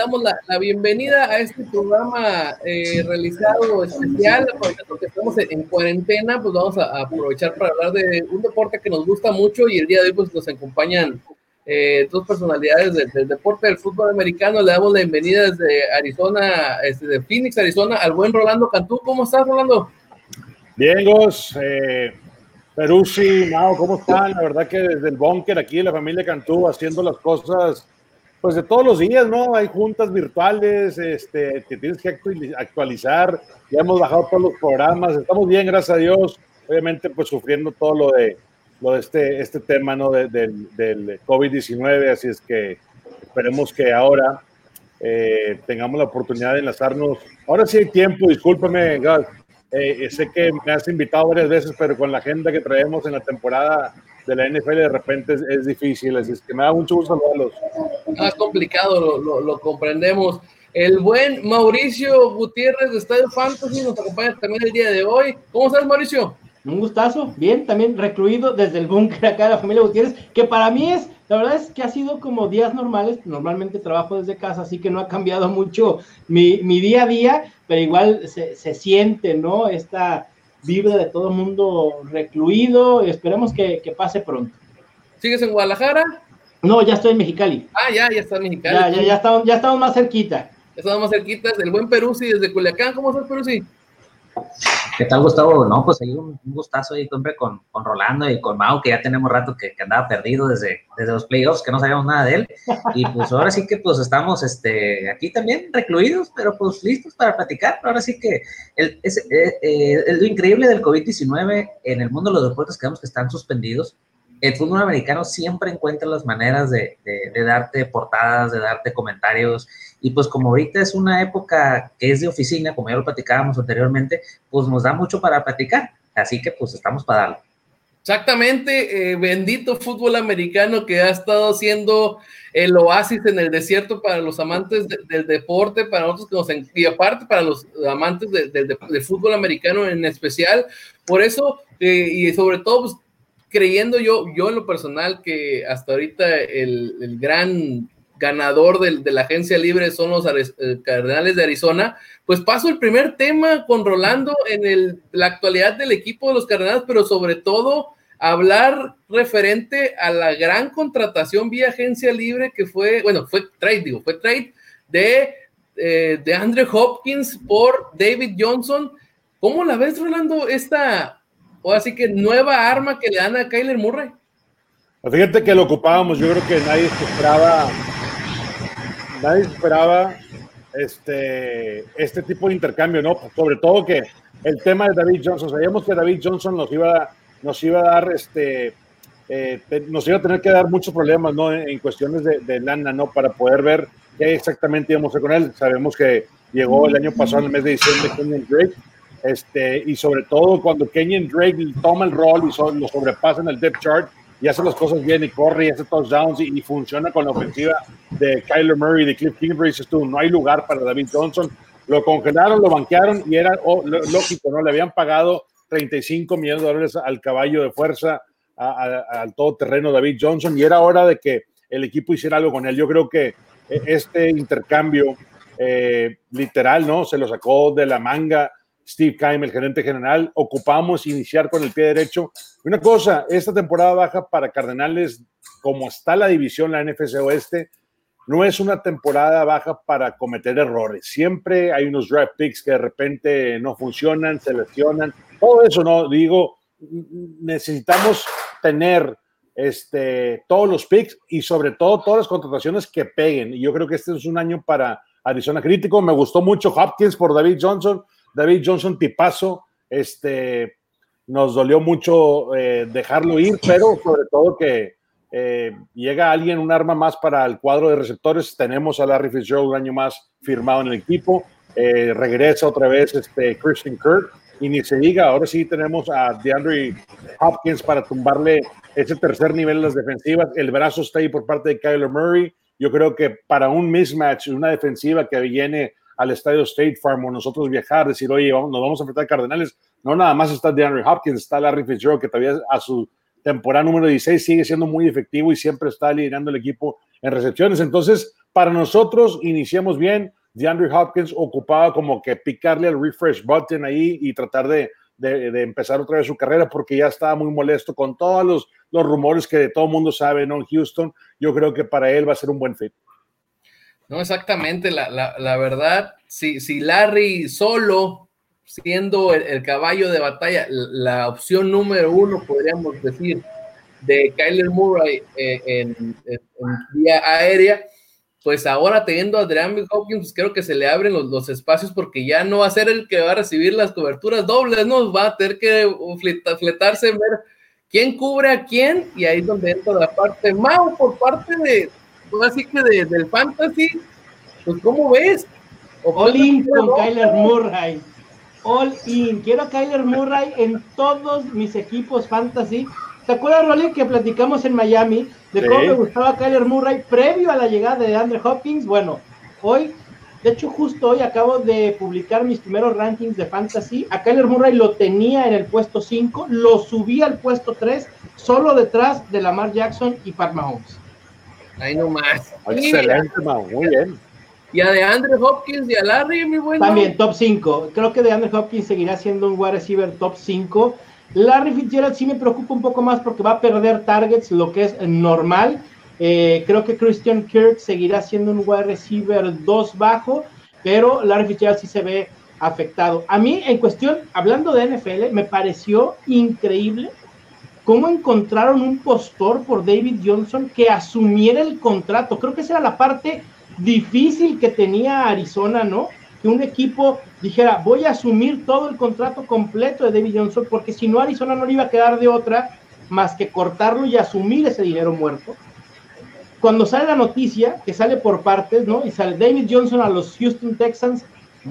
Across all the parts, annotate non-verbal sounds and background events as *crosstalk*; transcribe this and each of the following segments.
damos la, bienvenida a este programa eh, realizado especial, porque estamos en, cuarentena, pues vamos a, aprovechar para hablar de un deporte que nos gusta mucho y el día de hoy pues nos acompañan eh, dos personalidades del, deporte del fútbol americano. Le damos la bienvenida desde Arizona, este, de Phoenix, Arizona, al buen Rolando Cantú. ¿Cómo estás, Rolando? Bien, Gos. Eh, Peruzzi, Mao, ¿cómo están? La verdad que desde el búnker aquí, la familia Cantú, haciendo las cosas pues de todos los días, ¿no? Hay juntas virtuales este, que tienes que actualizar, ya hemos bajado todos los programas, estamos bien, gracias a Dios, obviamente pues sufriendo todo lo de, lo de este, este tema, ¿no? del, del COVID-19, así es que esperemos que ahora eh, tengamos la oportunidad de enlazarnos. Ahora sí hay tiempo, discúlpeme, Gal, eh, sé que me has invitado varias veces, pero con la agenda que traemos en la temporada de la NFL de repente es, difícil, así es que me da mucho gusto saludarlos. Más complicado, lo, lo, comprendemos. El buen Mauricio Gutiérrez de Estadio Fantasy nos acompaña también el día de hoy. ¿Cómo estás, Mauricio? Un gustazo, bien, también recluido desde el búnker acá de la familia Gutiérrez, que para mí es, la verdad es que ha sido como días normales, normalmente trabajo desde casa, así que no ha cambiado mucho mi, mi día a día, pero igual se, se siente, ¿no? Esta, vibra de todo mundo recluido. Esperemos que, que, pase pronto. ¿Sigues en Guadalajara? No, ya estoy en Mexicali. Ah, ya, ya está en Mexicali. Ya, ya, ya, estamos, ya estamos más cerquita. Ya estamos más cerquitas. El buen Peruzzi desde Culiacán. ¿Cómo estás, Peruzzi? ¿Qué tal, Gustavo? No, pues ahí un, gustazo ahí siempre con, con, Rolando y con Mau, que ya tenemos rato que, que, andaba perdido desde, desde los playoffs, que no sabíamos nada de él. Y pues ahora sí que pues estamos este, aquí también recluidos, pero pues listos para platicar. Ahora sí que el, es, eh, eh, lo increíble del COVID-19 en el mundo de los deportes que vemos que están suspendidos, el fútbol americano siempre encuentra las maneras de, de, de darte portadas, de darte comentarios y pues como ahorita es una época que es de oficina, como ya lo platicábamos anteriormente, pues nos da mucho para platicar. Así que pues estamos para darlo. Exactamente, eh, bendito fútbol americano que ha estado siendo el oasis en el desierto para los amantes del deporte, para nosotros que nos y aparte para los amantes del fútbol americano en especial. Por eso, eh, y sobre todo, pues, creyendo yo, yo en lo personal que hasta ahorita el, el gran ganador de, la agencia libre son los eh, Cardenales de Arizona. Pues paso el primer tema con Rolando en la actualidad del equipo de los Cardenales, pero sobre todo hablar referente a la gran contratación vía agencia libre que fue, bueno, fue trade, digo, fue trade de, eh, de Andrew Hopkins por David Johnson. ¿Cómo la ves, Rolando, esta, o así que nueva arma que le dan a Kyler Murray? Fíjate que lo ocupábamos, yo creo que nadie esperaba nadie esperaba este, este tipo de intercambio, ¿no? Sobre todo que el tema de David Johnson, sabíamos que David Johnson nos iba, nos iba a dar, este, eh, nos iba a tener que dar muchos problemas, ¿no? En, cuestiones de, de, lana, ¿no? Para poder ver qué exactamente íbamos a hacer con él. Sabemos que llegó el año pasado, en el mes de diciembre, Kenyon Drake, este, y sobre todo cuando Kenyon Drake toma el rol y lo sobrepasa en el depth chart, y hace las cosas bien y corre y hace touchdowns y, y funciona con la ofensiva de Kyler Murray, de Cliff Kingsbury, tú, no hay lugar para David Johnson. Lo congelaron, lo banquearon y era oh, lógico, ¿no? Le habían pagado 35 millones de dólares al caballo de fuerza, al todoterreno David Johnson y era hora de que el equipo hiciera algo con él. Yo creo que eh, este intercambio eh, literal, ¿no? Se lo sacó de la manga Steve Keim, el gerente general. Ocupamos iniciar con el pie derecho. Una cosa, esta temporada baja para Cardenales, como está la división, la NFC Oeste, no es una temporada baja para cometer errores. Siempre hay unos draft picks que de repente no funcionan, se lesionan. Todo eso, no digo, necesitamos tener este, todos los picks y sobre todo todas las contrataciones que peguen. Y yo creo que este es un año para Arizona crítico. Me gustó mucho Hopkins por David Johnson. David Johnson, tipazo. Este, nos dolió mucho eh, dejarlo ir, pero sobre todo que eh, llega alguien, un arma más para el cuadro de receptores. Tenemos a Larry Fitzgerald un año más firmado en el equipo. Eh, regresa otra vez este Christian Kirk. y ni se diga, ahora sí tenemos a DeAndre Hopkins para tumbarle ese tercer nivel en las defensivas. El brazo está ahí por parte de Kyler Murray. Yo creo que para un mismatch, una defensiva que viene al estadio State Farm o nosotros viajar, decir, oye, vamos, nos vamos a enfrentar a Cardenales, no nada más está DeAndre Hopkins, está Larry Fitzgerald, que todavía a su temporada número 16 sigue siendo muy efectivo y siempre está liderando el equipo en recepciones. Entonces, para nosotros, iniciamos bien. DeAndre Hopkins ocupaba como que picarle al refresh button ahí y tratar de, de, empezar otra vez su carrera porque ya estaba muy molesto con todos los, los rumores que de todo el mundo sabe, ¿no? Houston, yo creo que para él va a ser un buen fit. No, exactamente, la, la, la verdad, si, si Larry solo, siendo el, caballo de batalla, la opción número uno, podríamos decir, de Kyler Murray eh, en, en, vía aérea, pues ahora teniendo a Adrian Hopkins, pues creo que se le abren los, los, espacios porque ya no va a ser el que va a recibir las coberturas dobles, ¿no? Va a tener que fletarse, ver quién cubre a quién, y ahí es donde entra la parte Mau por parte de, así que de, del fantasy, pues ¿cómo ves? All in con Kyler Murray. All in. Quiero a Kyler Murray en todos mis equipos fantasy. ¿Te acuerdas, Rolly, que platicamos en Miami de cómo me gustaba Kyler Murray previo a la llegada de Andre Hopkins? Bueno, hoy, de hecho, justo hoy acabo de publicar mis primeros rankings de fantasy. A Kyler Murray lo tenía en el puesto 5, lo subí al puesto 3, solo detrás de Lamar Jackson y Pat Mahomes. Ahí nomás. Excelente, muy bien. Y a de Andre Hopkins y a Larry, mi bueno. También top 5. Creo que de Andre Hopkins seguirá siendo un wide receiver top 5. Larry Fitzgerald sí me preocupa un poco más porque va a perder targets, lo que es normal. Eh, creo que Christian Kirk seguirá siendo un wide receiver 2 bajo, pero Larry Fitzgerald sí se ve afectado. A mí, en cuestión, hablando de NFL, me pareció increíble cómo encontraron un postor por David Johnson que asumiera el contrato. Creo que esa era la parte difícil que tenía Arizona, ¿no? Que un equipo dijera, voy a asumir todo el contrato completo de David Johnson, porque si no, Arizona no le iba a quedar de otra más que cortarlo y asumir ese dinero muerto. Cuando sale la noticia, que sale por partes, ¿no? Y sale David Johnson a los Houston Texans,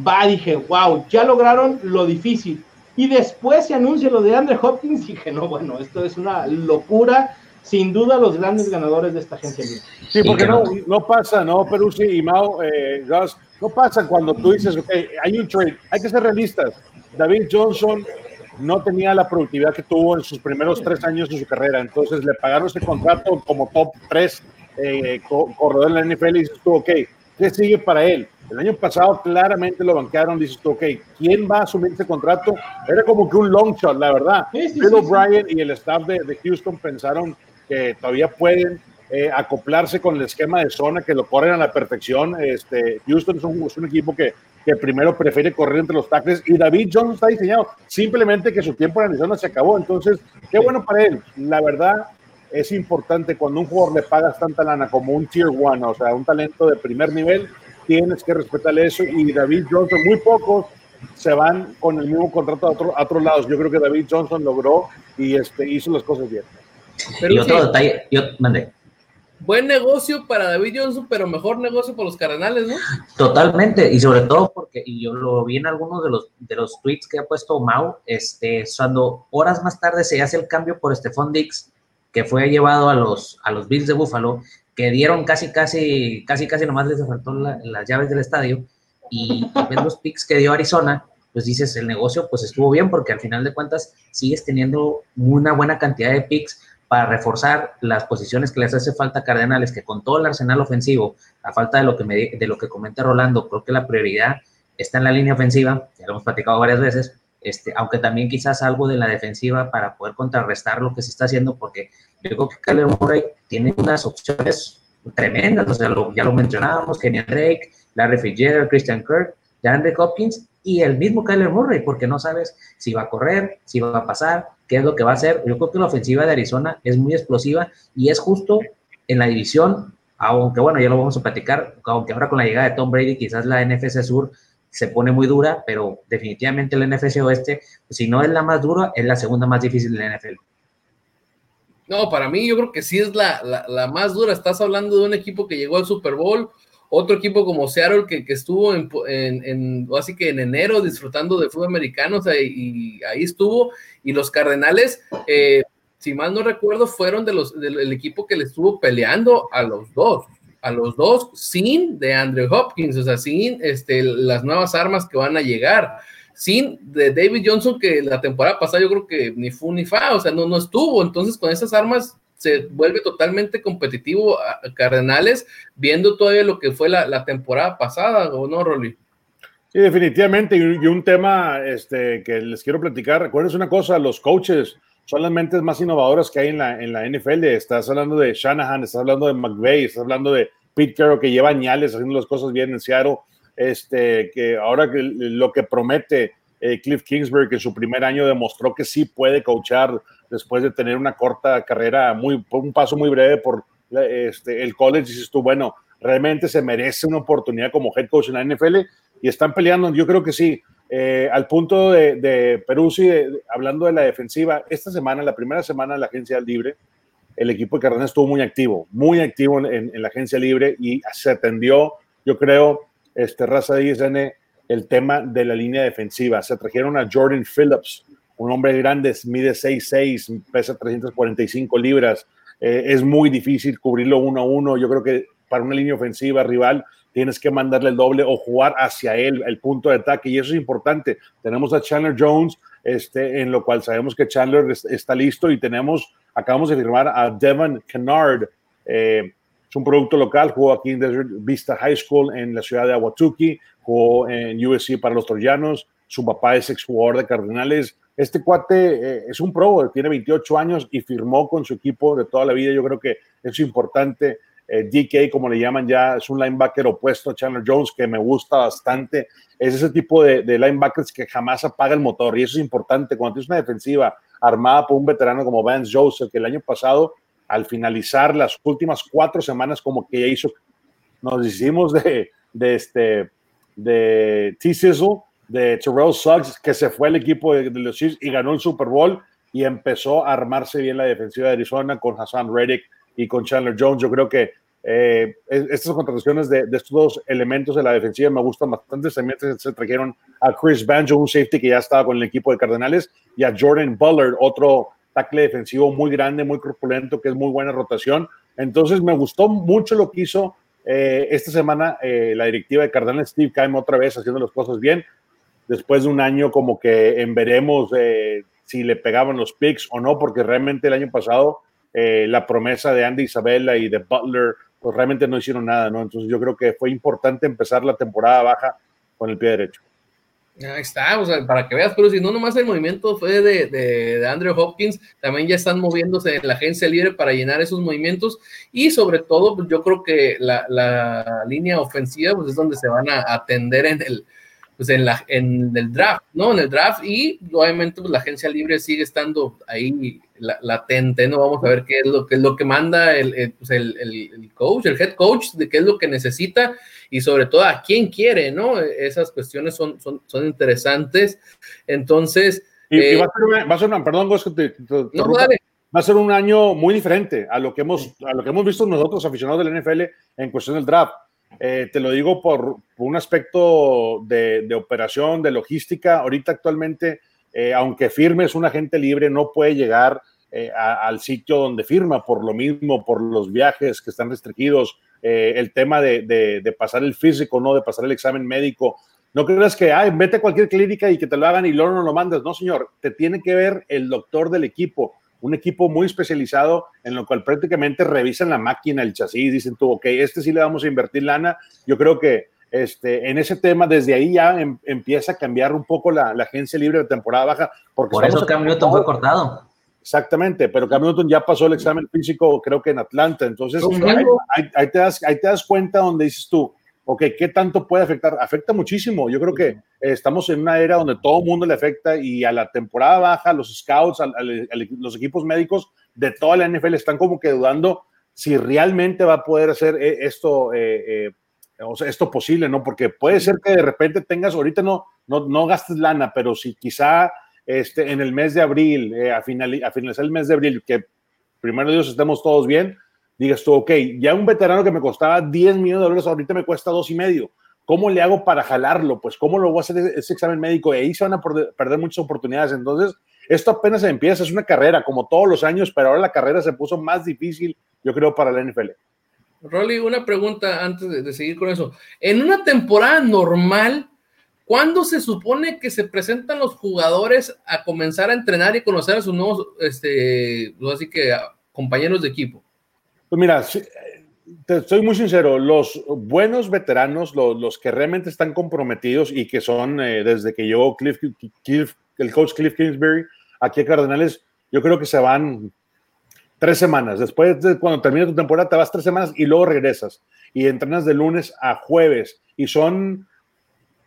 va, dije, wow, ya lograron lo difícil. Y después se anuncia lo de Andre Hopkins, y dije, no, bueno, esto es una locura sin duda los grandes ganadores de esta agencia libre. Sí, porque no, no pasa, ¿no, Peruzzi y Mao, eh, no pasa cuando tú dices, ok, hay un trade, hay que ser realistas. David Johnson no tenía la productividad que tuvo en sus primeros tres años de su carrera, entonces le pagaron ese contrato como top 3 eh, corredor en la NFL y dices tú, ok, ¿qué sigue para él? El año pasado claramente lo banquearon, dices tú, ok, ¿quién va a asumir ese contrato? Era como que un long shot, la verdad. Bill O'Brien y el staff de, de Houston pensaron que todavía pueden eh, acoplarse con el esquema de zona, que lo corren a la perfección. Este, Houston es un, es un equipo que, que, primero prefiere correr entre los tackles y David Johnson está diseñado simplemente que su tiempo en Arizona se acabó. Entonces, qué bueno para él. La verdad es importante cuando un jugador le pagas tanta lana como un tier one, o sea, un talento de primer nivel, tienes que respetarle eso. Y David Johnson, muy pocos se van con el mismo contrato a, otro, a otros lados. Yo creo que David Johnson logró y este, hizo las cosas bien y otro detalle, yo mandé. Buen negocio para David Johnson, pero mejor negocio para los Cardenales, ¿no? Totalmente, y sobre todo porque, y yo lo vi en algunos de los, de los tweets que ha puesto Mau, este, cuando horas más tarde se hace el cambio por Stephon Dix, que fue llevado a los, a los Bills de Buffalo, que dieron casi, casi, casi, casi nomás les faltó las llaves del estadio, y los picks que dio Arizona, pues dices, el negocio pues estuvo bien, porque al final de cuentas sigues teniendo una buena cantidad de picks, para reforzar las posiciones que les hace falta a Cardenales, que con todo el arsenal ofensivo, a falta de lo que, me, de lo que comenta Rolando, creo que la prioridad está en la línea ofensiva, ya lo hemos platicado varias veces, este, aunque también quizás algo de la defensiva para poder contrarrestar lo que se está haciendo, porque yo creo que Kyler Murray tiene unas opciones tremendas, o sea, ya lo mencionábamos, Kenny Drake, Larry Fitzgerald, Christian Kirk, DeAndre Hopkins y el mismo Kyler Murray, porque no sabes si va a correr, si va a pasar, qué es lo que va a hacer. Yo creo que la ofensiva de Arizona es muy explosiva y es justo en la división, aunque bueno, ya lo vamos a platicar, aunque ahora con la llegada de Tom Brady quizás la NFC Sur se pone muy dura, pero definitivamente la NFC Oeste, si no es la más dura, es la segunda más difícil de la NFL. No, para mí yo creo que sí es la, la, más dura. Estás hablando de un equipo que llegó al Super Bowl, otro equipo como Seattle que, estuvo en, en, así que en enero disfrutando de fútbol americano, y ahí estuvo, y los Cardenales, eh, si mal no recuerdo, fueron de los, del equipo que le estuvo peleando a los dos, a los dos sin de Andrew Hopkins, o sea, sin este, las nuevas armas que van a llegar, sin de David Johnson, que la temporada pasada yo creo que ni fu ni fa, o sea, no, no estuvo, entonces con esas armas se vuelve totalmente competitivo a Cardenales, viendo todavía lo que fue la, temporada pasada, ¿o no, Rolly? Sí, definitivamente, y, un tema este, que les quiero platicar, recuerden una cosa, los coaches son las mentes más innovadoras que hay en la, en la NFL, estás hablando de Shanahan, estás hablando de McVay, estás hablando de Pete Carroll, que lleva añales haciendo las cosas bien en Seattle, este, que ahora lo que promete eh, Cliff Kingsbury, que en su primer año demostró que sí puede coachar después de tener una corta carrera, muy, un paso muy breve por este, el college, dices tú, bueno, realmente se merece una oportunidad como head coach en la NFL y están peleando, yo creo que sí. Eh, al punto de, de sí, hablando de la defensiva, esta semana, la primera semana de la agencia libre, el equipo de Cardinals estuvo muy activo, muy activo en, la agencia libre y se atendió, yo creo, este raza de ISN, el tema de la línea defensiva. Se trajeron a Jordan Phillips, un hombre grande, mide 6'6, pesa 345 libras. Eh, es muy difícil cubrirlo uno a uno. Yo creo que para una línea ofensiva rival tienes que mandarle el doble o jugar hacia él, el punto de ataque, y eso es importante. Tenemos a Chandler Jones, este, en lo cual sabemos que Chandler está listo y tenemos, acabamos de firmar a Devon Kennard. Eh, es un producto local, jugó aquí en Desert Vista High School en la ciudad de Awatuki, jugó en USC para los troyanos, su papá es exjugador de Cardenales. Este cuate eh, es un pro, tiene 28 años y firmó con su equipo de toda la vida. Yo creo que es importante. Eh, DK, como le llaman ya, es un linebacker opuesto a Chandler Jones que me gusta bastante. Es ese tipo de, linebackers que jamás apaga el motor y eso es importante. Cuando tienes una defensiva armada por un veterano como Vance Joseph, que el año pasado al finalizar las últimas cuatro semanas, como que ya hizo, nos hicimos de, de este, de T-Sizzle, de Terrell Suggs, que se fue al equipo de, los Chiefs y ganó el Super Bowl y empezó a armarse bien la defensiva de Arizona con Hassan Reddick y con Chandler Jones. Yo creo que eh, estas contrataciones de, de, estos dos elementos de la defensiva me gustan bastante. Se, se trajeron a Chris Banjo, un safety que ya estaba con el equipo de Cardenales, y a Jordan Bullard, otro tackle defensivo muy grande, muy corpulento, que es muy buena rotación. Entonces me gustó mucho lo que hizo eh, esta semana eh, la directiva de Cardenales, Steve Keim, otra vez haciendo las cosas bien. Después de un año como que en veremos eh, si le pegaban los picks o no, porque realmente el año pasado la promesa de Andy Isabella y de Butler, pues realmente no hicieron nada, ¿no? Entonces yo creo que fue importante empezar la temporada baja con el pie derecho. Ahí está, o sea, para que veas, pero si no nomás el movimiento fue de, de, Andrew Hopkins, también ya están moviéndose en la agencia libre para llenar esos movimientos y sobre todo, pues yo creo que la, la línea ofensiva pues es donde se van a atender en el, pues en, la, en el draft, ¿no? En el draft y obviamente pues la agencia libre sigue estando ahí latente, ¿no? Vamos a ver qué es lo, qué es lo que manda el, pues el, el coach, el head coach, de qué es lo que necesita y sobre todo a quién quiere, ¿no? Esas cuestiones son, son, son interesantes. Entonces... Y, eh, va, a ser una, va, a ser una, perdón, va a ser un año muy diferente a lo que hemos, a lo que hemos visto nosotros aficionados del NFL en cuestión del draft. Eh, te lo digo por, un aspecto de, operación, de logística. Ahorita actualmente, eh, aunque firmes un agente libre, no puede llegar eh, al sitio donde firma por lo mismo, por los viajes que están restringidos, eh, el tema de, de, pasar el físico, no de pasar el examen médico. No creas que, ay, vete a cualquier clínica y que te lo hagan y luego no lo mandas. No, señor, te tiene que ver el doctor del equipo, un equipo muy especializado en lo cual prácticamente revisan la máquina, el chasis, dicen tú, ok, este sí le vamos a invertir lana. Yo creo que este, en ese tema, desde ahí ya em, empieza a cambiar un poco la, la, agencia libre de temporada baja. Porque Por eso Cam Newton fue cortado. Exactamente, pero Cam Newton ya pasó el examen físico, creo que en Atlanta. Entonces, ahí, te das, ahí te das cuenta donde dices tú, ok, ¿qué tanto puede afectar? Afecta muchísimo. Yo creo que estamos en una era donde todo el mundo le afecta y a la temporada baja, los scouts, a, los equipos médicos de toda la NFL están como que dudando si realmente va a poder hacer eh, esto, eh, eh, o sea, esto posible, ¿no? Porque puede ser que de repente tengas, ahorita no, no, no gastes lana, pero si quizá este, en el mes de abril, eh, a, final, a finalizar el mes de abril, que primero Dios estemos todos bien, digas tú, ok, ya un veterano que me costaba 10 millones de dólares, ahorita me cuesta dos y medio. ¿Cómo le hago para jalarlo? Pues, ¿cómo lo voy a hacer ese, examen médico? Y ahí se van a perder muchas oportunidades. Entonces, esto apenas empieza, es una carrera, como todos los años, pero ahora la carrera se puso más difícil, yo creo, para la NFL. Rolly, una pregunta antes de, de seguir con eso. En una temporada normal, ¿Cuándo se supone que se presentan los jugadores a comenzar a entrenar y conocer a sus nuevos, este, así que compañeros de equipo? Pues mira, te soy muy sincero, los buenos veteranos, los, que realmente están comprometidos y que son eh, desde que llegó Cliff, el coach Cliff Kingsbury aquí a Cardenales, yo creo que se van tres semanas. Después de cuando termine tu temporada, te vas tres semanas y luego regresas y entrenas de lunes a jueves. Y son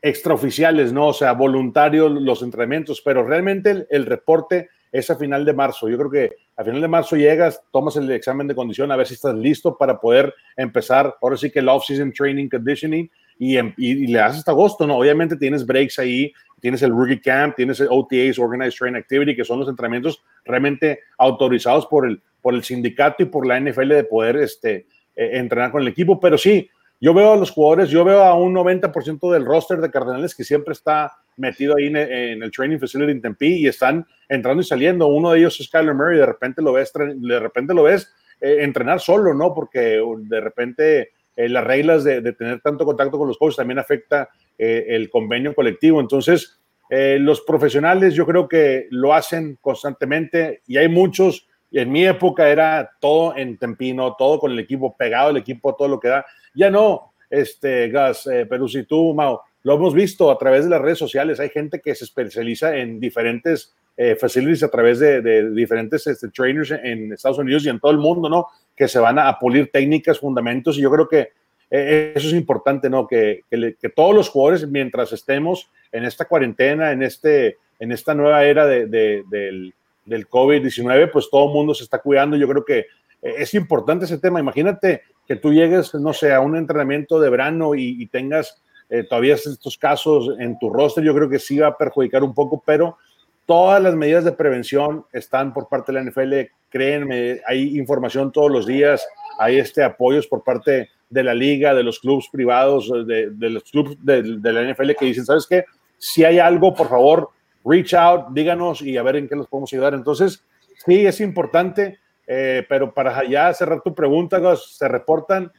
extraoficiales, ¿no? O sea, voluntarios los entrenamientos, pero realmente el, reporte es a final de marzo. Yo creo que a final de marzo llegas, tomas el examen de condición, a ver si estás listo para poder empezar, ahora sí que el off-season training conditioning y, em, y, le das hasta agosto, ¿no? Obviamente tienes breaks ahí, tienes el rookie camp, tienes el OTAs, Organized Training Activity, que son los entrenamientos realmente autorizados por el, por el sindicato y por la NFL de poder este, eh, entrenar con el equipo, pero sí, yo veo a los jugadores, yo veo a un 90% del roster de Cardenales que siempre está metido ahí en, el training facility en Tempe y están entrando y saliendo. Uno de ellos es Kyler Murray, de repente lo ves, de repente lo ves eh, entrenar solo, ¿no? Porque de repente eh, las reglas de, tener tanto contacto con los coaches también afecta eh, el convenio colectivo. Entonces, los profesionales yo creo que lo hacen constantemente y hay muchos. En mi época era todo en Tempino, todo con el equipo pegado, el equipo todo lo que da ya no, este, Gas, eh, pero si tú, Mao, lo hemos visto a través de las redes sociales, hay gente que se especializa en diferentes eh, facilities a través de, diferentes este, trainers en Estados Unidos y en todo el mundo, ¿no? Que se van a, pulir técnicas, fundamentos, y yo creo que eh, eso es importante, ¿no? Que, que, todos los jugadores, mientras estemos en esta cuarentena, en, este, en esta nueva era de, del, del COVID-19, pues todo el mundo se está cuidando. Yo creo que es importante ese tema. Imagínate que tú llegues, no sé, a un entrenamiento de verano y, tengas eh, todavía estos casos en tu roster, yo creo que sí va a perjudicar un poco, pero todas las medidas de prevención están por parte de la NFL, créenme, hay información todos los días, hay este apoyos por parte de la liga, de los clubes privados, de, los clubes de, la NFL que dicen, ¿sabes qué? Si hay algo, por favor, reach out, díganos y a ver en qué los podemos ayudar. Entonces, sí, es importante eh, pero para ya cerrar tu pregunta, se reportan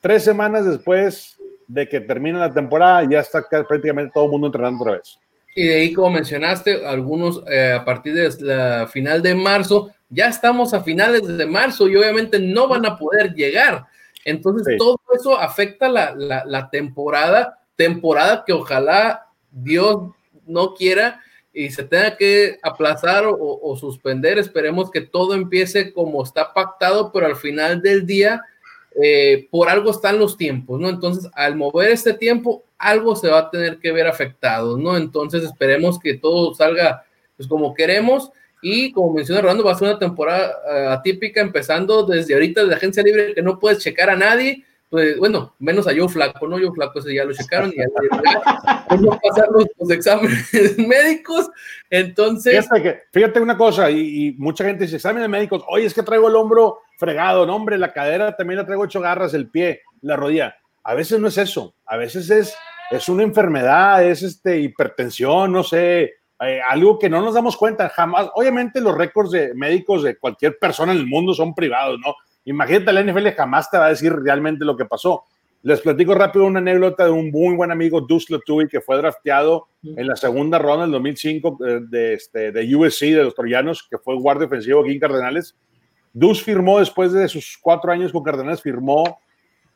tres semanas después de que termine la temporada, ya está prácticamente todo el mundo entrenando otra vez. Y de ahí, como mencionaste, algunos eh, a partir de la final de marzo, ya estamos a finales de marzo y obviamente no van a poder llegar. Entonces, todo eso afecta la, la, la temporada, temporada que ojalá Dios no quiera y se tenga que aplazar o, suspender, esperemos que todo empiece como está pactado, pero al final del día, eh, por algo están los tiempos, ¿no? Entonces, al mover este tiempo, algo se va a tener que ver afectado, ¿no? Entonces, esperemos que todo salga pues como queremos. Y como menciona Rolando, va a ser una temporada eh, atípica, empezando desde ahorita de la agencia libre, que no puedes checar a nadie, pues bueno, menos a Joe Flaco, ¿no? Joe Flaco ese ya lo checaron y ya no *laughs* pasar los, los, exámenes *laughs* médicos. Entonces. Fíjate, una cosa, y, mucha gente dice: exámenes médicos, oye, es que traigo el hombro fregado, no, hombre, la cadera también la traigo ocho garras, el pie, la rodilla. A veces no es eso, a veces es, es una enfermedad, es este, hipertensión, no sé, eh, algo que no nos damos cuenta jamás. Obviamente, los récords de médicos de cualquier persona en el mundo son privados, ¿no? Imagínate, la NFL jamás te va a decir realmente lo que pasó. Les platico rápido una anécdota de un muy buen amigo, Deuce Latui, que fue drafteado en la segunda ronda del 2005 eh, de, este, de USC, de los Troyanos, que fue guardia ofensivo aquí en Cardenales. Deuce firmó después de sus cuatro años con Cardenales, firmó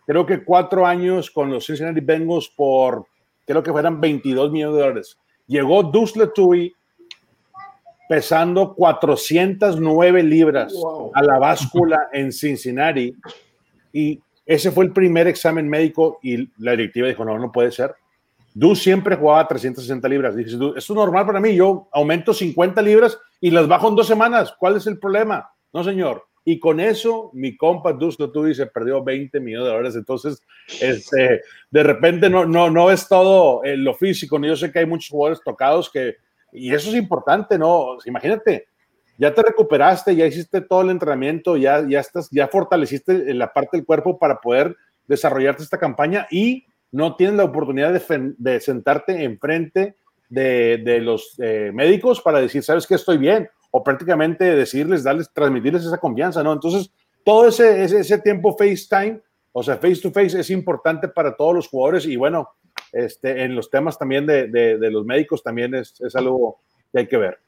creo que cuatro años con los Cincinnati Bengals por, creo que fueran 22 millones de dólares. Llegó Deuce Latui pesando 409 libras a la báscula en Cincinnati. Y ese fue el primer examen médico y la directiva dijo, no, no puede ser. Du siempre jugaba 360 libras. Dice, esto es normal para mí, yo aumento 50 libras y las bajo en dos semanas. ¿Cuál es el problema? No, señor. Y con eso, mi compa Dus y se perdió 20 millones de dólares. Entonces, este, de repente no, no, no es todo eh, lo físico. Yo sé que hay muchos jugadores tocados que y eso es importante, ¿no? Imagínate, ya te recuperaste, ya hiciste todo el entrenamiento, ya, ya, estás, ya fortaleciste la parte del cuerpo para poder desarrollarte esta campaña y no tienes la oportunidad de, sentarte enfrente de, de los eh, médicos para decir, sabes que estoy bien, o prácticamente decirles, darles, transmitirles esa confianza, ¿no? Entonces, todo ese, ese, ese tiempo FaceTime, o sea, face to face es importante para todos los jugadores y bueno, este, en los temas también de, de, de los médicos también es, es algo que hay que ver.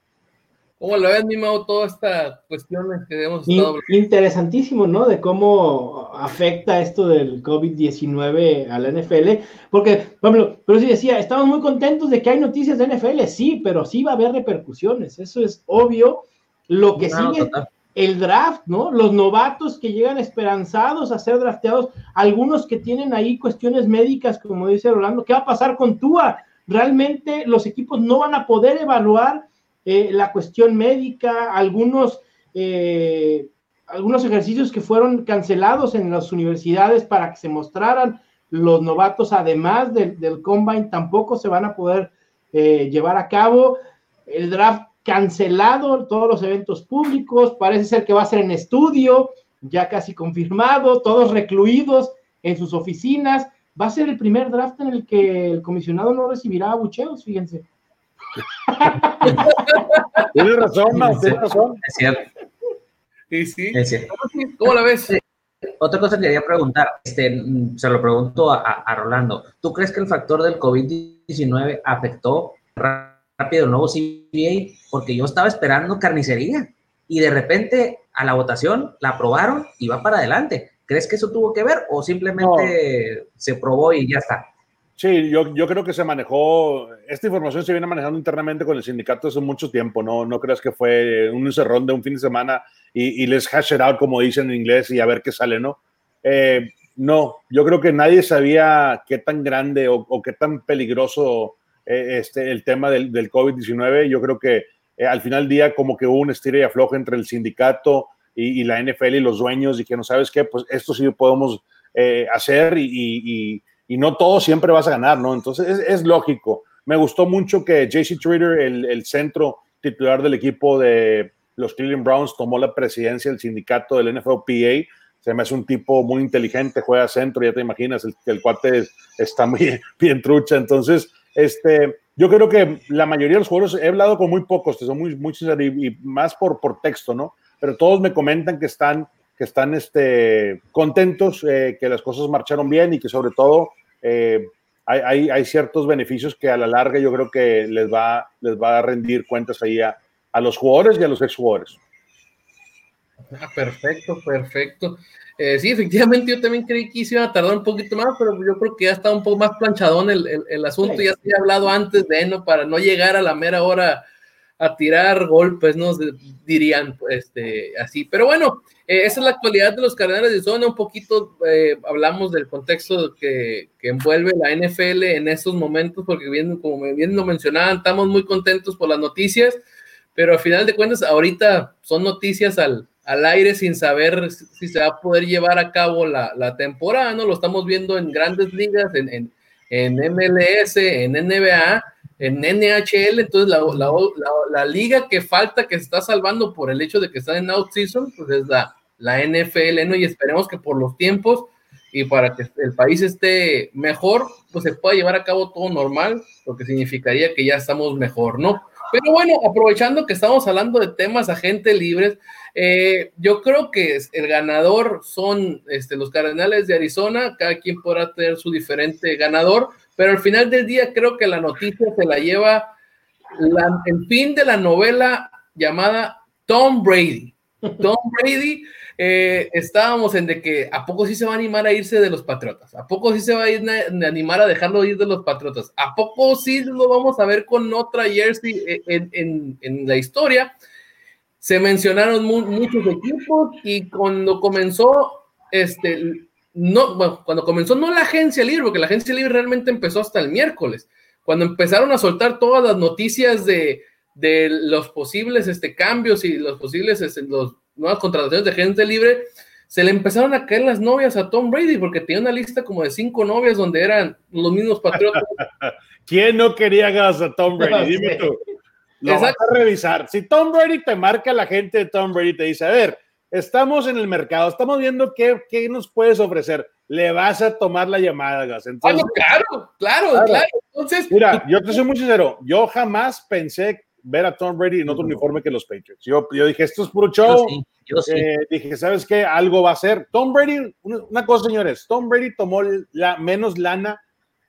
¿Cómo lo ves, Mimao, toda esta cuestión que hemos estado Interesantísimo, ¿no? De cómo afecta esto del COVID-19 a la NFL. Porque, Pablo, pero sí decía, estamos muy contentos de que hay noticias de NFL, sí, pero sí va a haber repercusiones, eso es obvio. Lo que sigue total. El draft, ¿no? Los novatos que llegan esperanzados a ser drafteados, algunos que tienen ahí cuestiones médicas, como dice Rolando, ¿qué va a pasar con Tua? Realmente los equipos no van a poder evaluar eh, la cuestión médica, algunos, eh, algunos ejercicios que fueron cancelados en las universidades para que se mostraran los novatos, además del, del combine, tampoco se van a poder eh, llevar a cabo. El draft cancelado, todos los eventos públicos, parece ser que va a ser en estudio, ya casi confirmado, todos recluidos en sus oficinas. Va a ser el primer draft en el que el comisionado no recibirá abucheos, fíjense. *laughs* Tienes razón, tienes razón. Es cierto. Sí, sí. Es cierto. ¿Cómo la ves? Otra cosa que quería preguntar, este, se lo pregunto a, a, Rolando. ¿Tú crees que el factor del COVID-19 afectó rápido el nuevo CBA? Porque yo estaba esperando carnicería y de repente a la votación la aprobaron y va para adelante. ¿Crees que eso tuvo que ver o simplemente no. se probó y ya está? Sí, yo, yo creo que se manejó, esta información se viene manejando internamente con el sindicato hace mucho tiempo, no, no creas que fue un encerrón de un fin de semana y, y les hash it out, como dicen en inglés, y a ver qué sale, ¿no? Eh, no, yo creo que nadie sabía qué tan grande o, o qué tan peligroso eh, este, el tema del, del COVID-19. Yo creo que eh, al final del día como que hubo un estira y afloja entre el sindicato y, y, la NFL y los dueños y que no sabes qué, pues esto sí podemos eh, hacer y, y y no todo siempre vas a ganar, ¿no? Entonces es, es lógico. Me gustó mucho que JC Trader, el, el, centro titular del equipo de los Cleveland Browns, tomó la presidencia del sindicato del NFLPA. Se me hace un tipo muy inteligente, juega centro, ya te imaginas, el, el cuate es, está muy *laughs* bien trucha. Entonces, este, yo creo que la mayoría de los jugadores, he hablado con muy pocos, son muy, muy sinceros y, más por, por texto, ¿no? Pero todos me comentan que están que están este, contentos, eh, que las cosas marcharon bien y que sobre todo eh, hay, hay, hay, ciertos beneficios que a la larga yo creo que les va, les va a rendir cuentas ahí a, a los jugadores y a los exjugadores. Ah, perfecto, perfecto. Eh, sí, efectivamente, yo también creí que iba a tardar un poquito más, pero yo creo que ya está un poco más planchadón el, el, el asunto. Sí. Ya se ha hablado antes de ¿no? para no llegar a la mera hora a tirar golpes, ¿no? Dirían este, así. Pero bueno, eh, esa es la actualidad de los Cardenales de Zona. Un poquito eh, hablamos del contexto que, que, envuelve la NFL en estos momentos, porque bien, como bien lo mencionaban, estamos muy contentos por las noticias, pero al final de cuentas, ahorita son noticias al, al aire sin saber si se va a poder llevar a cabo la, la temporada, ¿no? Lo estamos viendo en grandes ligas, en, en, en MLS, en NBA en NHL, entonces la, la, la, liga que falta, que se está salvando por el hecho de que está en out season, pues es la, la NFL, ¿no? Y esperemos que por los tiempos y para que el país esté mejor, pues se pueda llevar a cabo todo normal, lo que significaría que ya estamos mejor, ¿no? Pero bueno, aprovechando que estamos hablando de temas agentes libres, eh, yo creo que el ganador son este, los Cardenales de Arizona, cada quien podrá tener su diferente ganador, pero al final del día creo que la noticia se la lleva la, el fin de la novela llamada Tom Brady. Tom Brady, eh, estábamos en de que a poco sí se va a animar a irse de los Patriotas, a poco sí se va a, ir a animar a dejarlo ir de los Patriotas, a poco sí lo vamos a ver con otra jersey en, en, en la historia. Se mencionaron mu muchos equipos y cuando comenzó este, no, bueno, cuando comenzó no la agencia libre, porque la agencia libre realmente empezó hasta el miércoles, cuando empezaron a soltar todas las noticias de, de los posibles este, cambios y los posibles este, los nuevas contrataciones de agencia libre, se le empezaron a caer las novias a Tom Brady, porque tenía una lista como de cinco novias donde eran los mismos patriotas. *laughs* ¿Quién no quería gas a Tom Brady? *laughs* Dime tú. lo vas a revisar. Si Tom Brady te marca la gente de Tom Brady te dice, a ver, estamos en el mercado, estamos viendo qué, qué nos puedes ofrecer. Le vas a tomar la llamada, Gas. Entonces, claro, claro, claro, Entonces, mira, yo te soy muy sincero, yo jamás pensé ver a Tom Brady en otro uniforme que los Patriots. Yo, yo dije, esto es puro show. Yo sí, eh, dije, ¿sabes qué? Algo va a ser. Tom Brady, una, cosa, señores, Tom Brady tomó la menos lana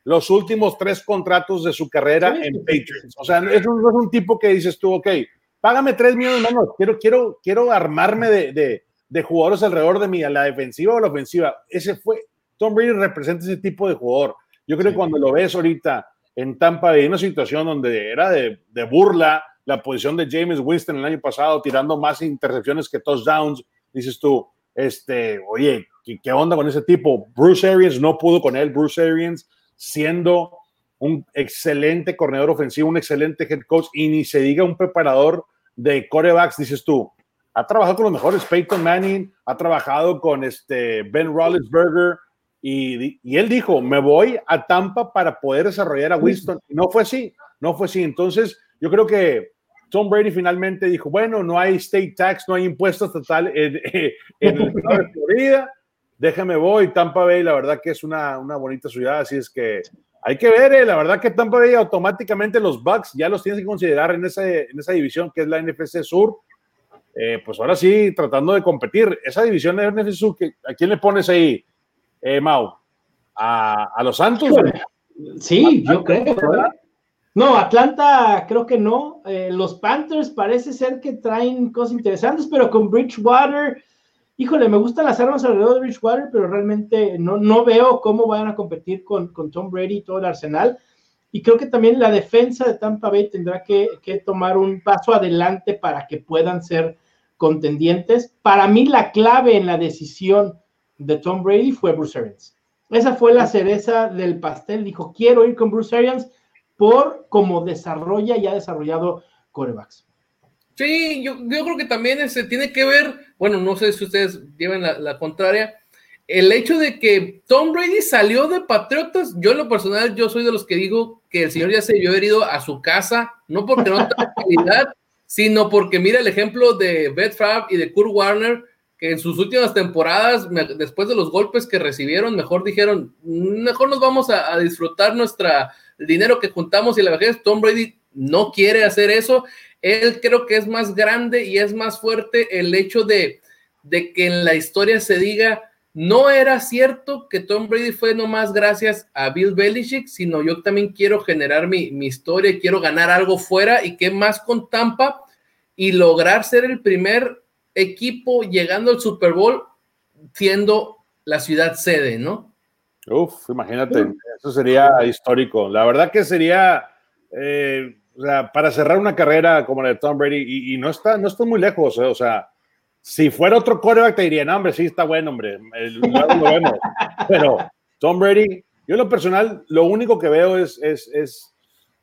los últimos tres contratos de su carrera en Patriots. O sea, es un, es un tipo que dices tú, ok, págame tres millones menos, quiero, quiero, quiero armarme de, de, de, jugadores alrededor de mí, a la defensiva o a la ofensiva. Ese fue, Tom Brady representa ese tipo de jugador. Yo creo que cuando lo ves ahorita en Tampa Bay, una situación donde era de, burla la posición de James Winston el año pasado, tirando más intercepciones que touchdowns, dices tú, este, oye, ¿qué, qué onda con ese tipo? Bruce Arians no pudo con él, Bruce Arians siendo un excelente corredor ofensivo, un excelente head coach y ni se diga un preparador de corebacks, dices tú, ha trabajado con los mejores, Peyton Manning, ha trabajado con este Ben Roethlisberger y, y él dijo, me voy a Tampa para poder desarrollar a Winston. no fue así, no fue así. Entonces, yo creo que Tom Brady finalmente dijo, bueno, no hay state tax, no hay impuestos total en, en el estado de *laughs* Florida, déjame voy, Tampa Bay, la verdad que es una, una bonita ciudad, así es que hay que ver, eh, la verdad que Tampa Bay automáticamente los Bucks ya los tienes que considerar en, ese, en esa división que es la NFC Sur. Eh, pues ahora sí, tratando de competir. Esa división de NFC Sur, ¿a quién le pones ahí, eh, Mau? ¿A, ¿A, los Santos? Sí, yo creo. No, Atlanta creo que no. los Panthers parece ser que traen cosas interesantes, pero con Bridgewater híjole, me gustan las armas alrededor de Bridgewater, pero realmente no, no veo cómo vayan a competir con, con, Tom Brady y todo el arsenal. Y creo que también la defensa de Tampa Bay tendrá que, que, tomar un paso adelante para que puedan ser contendientes. Para mí la clave en la decisión de Tom Brady fue Bruce Arians. Esa fue la cereza del pastel. Dijo, quiero ir con Bruce Arians por cómo desarrolla y ha desarrollado corebacks. Sí, yo, yo creo que también este, tiene que ver, bueno, no sé si ustedes lleven la, la, contraria, el hecho de que Tom Brady salió de Patriotas, yo en lo personal, yo soy de los que digo que el señor ya se vio herido a su casa, no porque no tenga *laughs* calidad, sino porque mira el ejemplo de Beth Favre y de Kurt Warner, en sus últimas temporadas, después de los golpes que recibieron, mejor dijeron, mejor nos vamos a, disfrutar nuestra dinero que juntamos y la vejez. Tom Brady no quiere hacer eso él creo que es más grande y es más fuerte el hecho de, de que en la historia se diga, no era cierto que Tom Brady fue nomás gracias a Bill Belichick, sino yo también quiero generar mi, mi historia quiero ganar algo fuera y que más con Tampa y lograr ser el primer equipo llegando al Super Bowl siendo la ciudad sede, ¿no? Uf, imagínate, eso sería histórico. La verdad que sería eh, o sea, para cerrar una carrera como la de Tom Brady, y, no, está, no está muy lejos, ¿eh? o sea, si fuera otro quarterback te diría, no, hombre, sí está bueno, hombre, *laughs* Pero Tom Brady, yo en lo personal, lo único que veo es, es, es,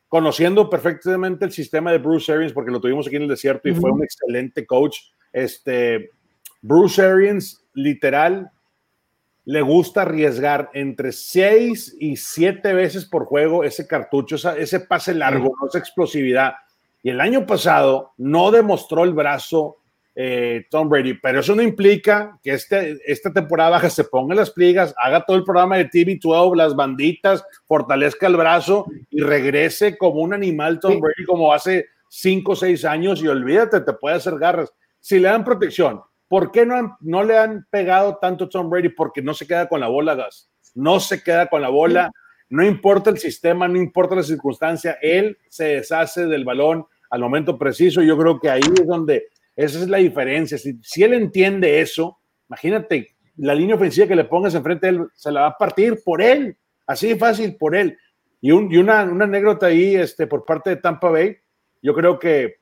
conociendo perfectamente el sistema de Bruce Arians, porque lo tuvimos aquí en el desierto y fue un excelente coach. Este, Bruce Arians, literal, le gusta arriesgar entre seis y siete veces por juego ese cartucho, ese pase largo, esa explosividad. Y el año pasado no demostró el brazo eh, Tom Brady, pero eso no implica que este, esta temporada baja se ponga las pligas, haga todo el programa de TV12, las banditas, fortalezca el brazo y regrese como un animal Tom Brady como hace cinco o seis años y olvídate, te puede hacer garras. Si le dan protección, ¿Por qué no, no le han pegado tanto a Tom Brady? Porque no se queda con la bola, Gas. No se queda con la bola. No importa el sistema, no importa la circunstancia. Él se deshace del balón al momento preciso. Yo creo que ahí es donde esa es la diferencia. Si, si él entiende eso, imagínate la línea ofensiva que le pongas enfrente de él, se la va a partir por él. Así de fácil, por él. Y, un, y una, una anécdota ahí este, por parte de Tampa Bay. Yo creo que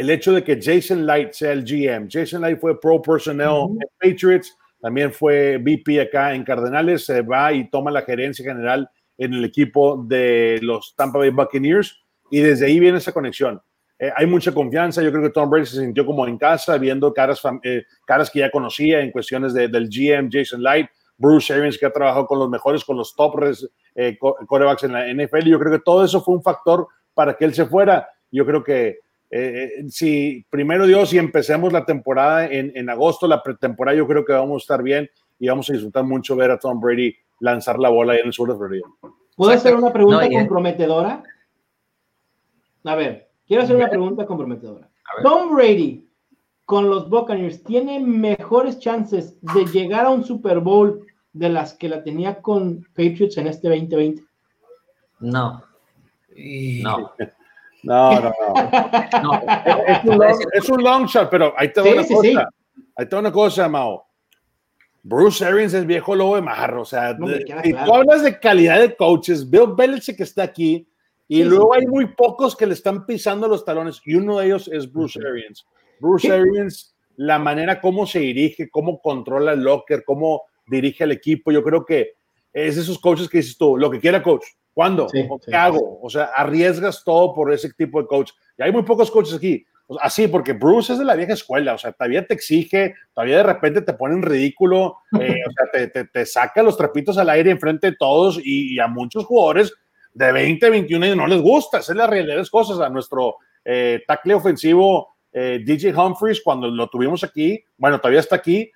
el hecho de que Jason Light sea el GM. Jason Light fue pro personnel en Patriots, también fue VP acá en Cardenales, se va y toma la gerencia general en el equipo de los Tampa Bay Buccaneers y desde ahí viene esa conexión. Eh, hay mucha confianza, yo creo que Tom Brady se sintió como en casa, viendo caras, eh, caras que ya conocía en cuestiones de, del GM Jason Light, Bruce Arians que ha trabajado con los mejores, con los top eh, corebacks en la NFL, yo creo que todo eso fue un factor para que él se fuera Yo creo que eh, si primero Dios, si empecemos la temporada en, en agosto, la pretemporada, yo creo que vamos a estar bien y vamos a disfrutar mucho ver a Tom Brady lanzar la bola ahí en el sur de Florida. ¿Puedo hacer una pregunta comprometedora? A ver, quiero hacer una pregunta comprometedora. Tom Brady con los Buccaneers tiene mejores chances de llegar a un Super Bowl de las que la tenía con Patriots en este 2020? No. No. No, no, no. *laughs* es, un long, shot, pero ahí te una cosa. Ahí te una cosa, Mao. Bruce Arians es viejo lobo de marro. O sea, si tú hablas de calidad de coaches, Bill Belichick está aquí y luego hay muy pocos que le están pisando los talones y uno de ellos es Bruce Arians. Bruce Arians, la manera como se dirige, cómo controla el locker, cómo dirige al equipo, yo creo que es esos coaches que dices tú, lo que quiera coach, ¿cuándo? ¿Qué hago? O sea, arriesgas todo por ese tipo de coach. Y hay muy pocos coaches aquí. Así, porque Bruce es de la vieja escuela, o sea, todavía te exige, todavía de repente te pone en ridículo, eh, *laughs* o sea, te, te, saca los trapitos al aire enfrente de todos y, a muchos jugadores de 20, 21 años no les gusta, esa es la realidad de las cosas. A nuestro eh, tackle ofensivo eh, DJ Humphries, cuando lo tuvimos aquí, bueno, todavía está aquí,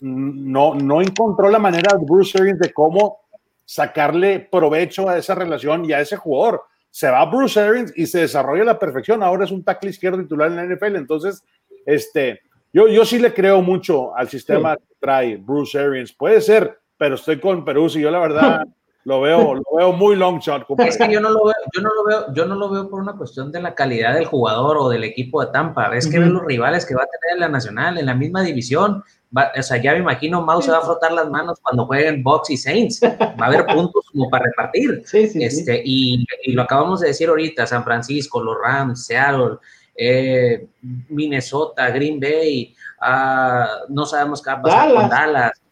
no, no encontró la manera de Bruce Arians de cómo sacarle provecho a esa relación y a ese jugador. Se va Bruce Arians y se desarrolla a la perfección. Ahora es un tackle izquierdo titular en la NFL. Entonces, este, yo, yo sí le creo mucho al sistema que trae Bruce Arians. Puede ser, pero estoy con Perú. y yo la verdad *laughs* lo veo, lo veo muy long shot. Es que yo no lo veo, yo no lo veo, yo no lo veo por una cuestión de la calidad del jugador o del equipo de Tampa. Es que ven los rivales que va a tener en la nacional, en la misma división o sea, ya me imagino Mouse se va a frotar las manos cuando jueguen Box y Saints. Va a haber puntos como para repartir. *laughs* este, Y, lo acabamos de decir ahorita, San Francisco, los Rams, Seattle, eh, Minnesota, Green Bay, ah, no sabemos qué va a pasar con Dallas.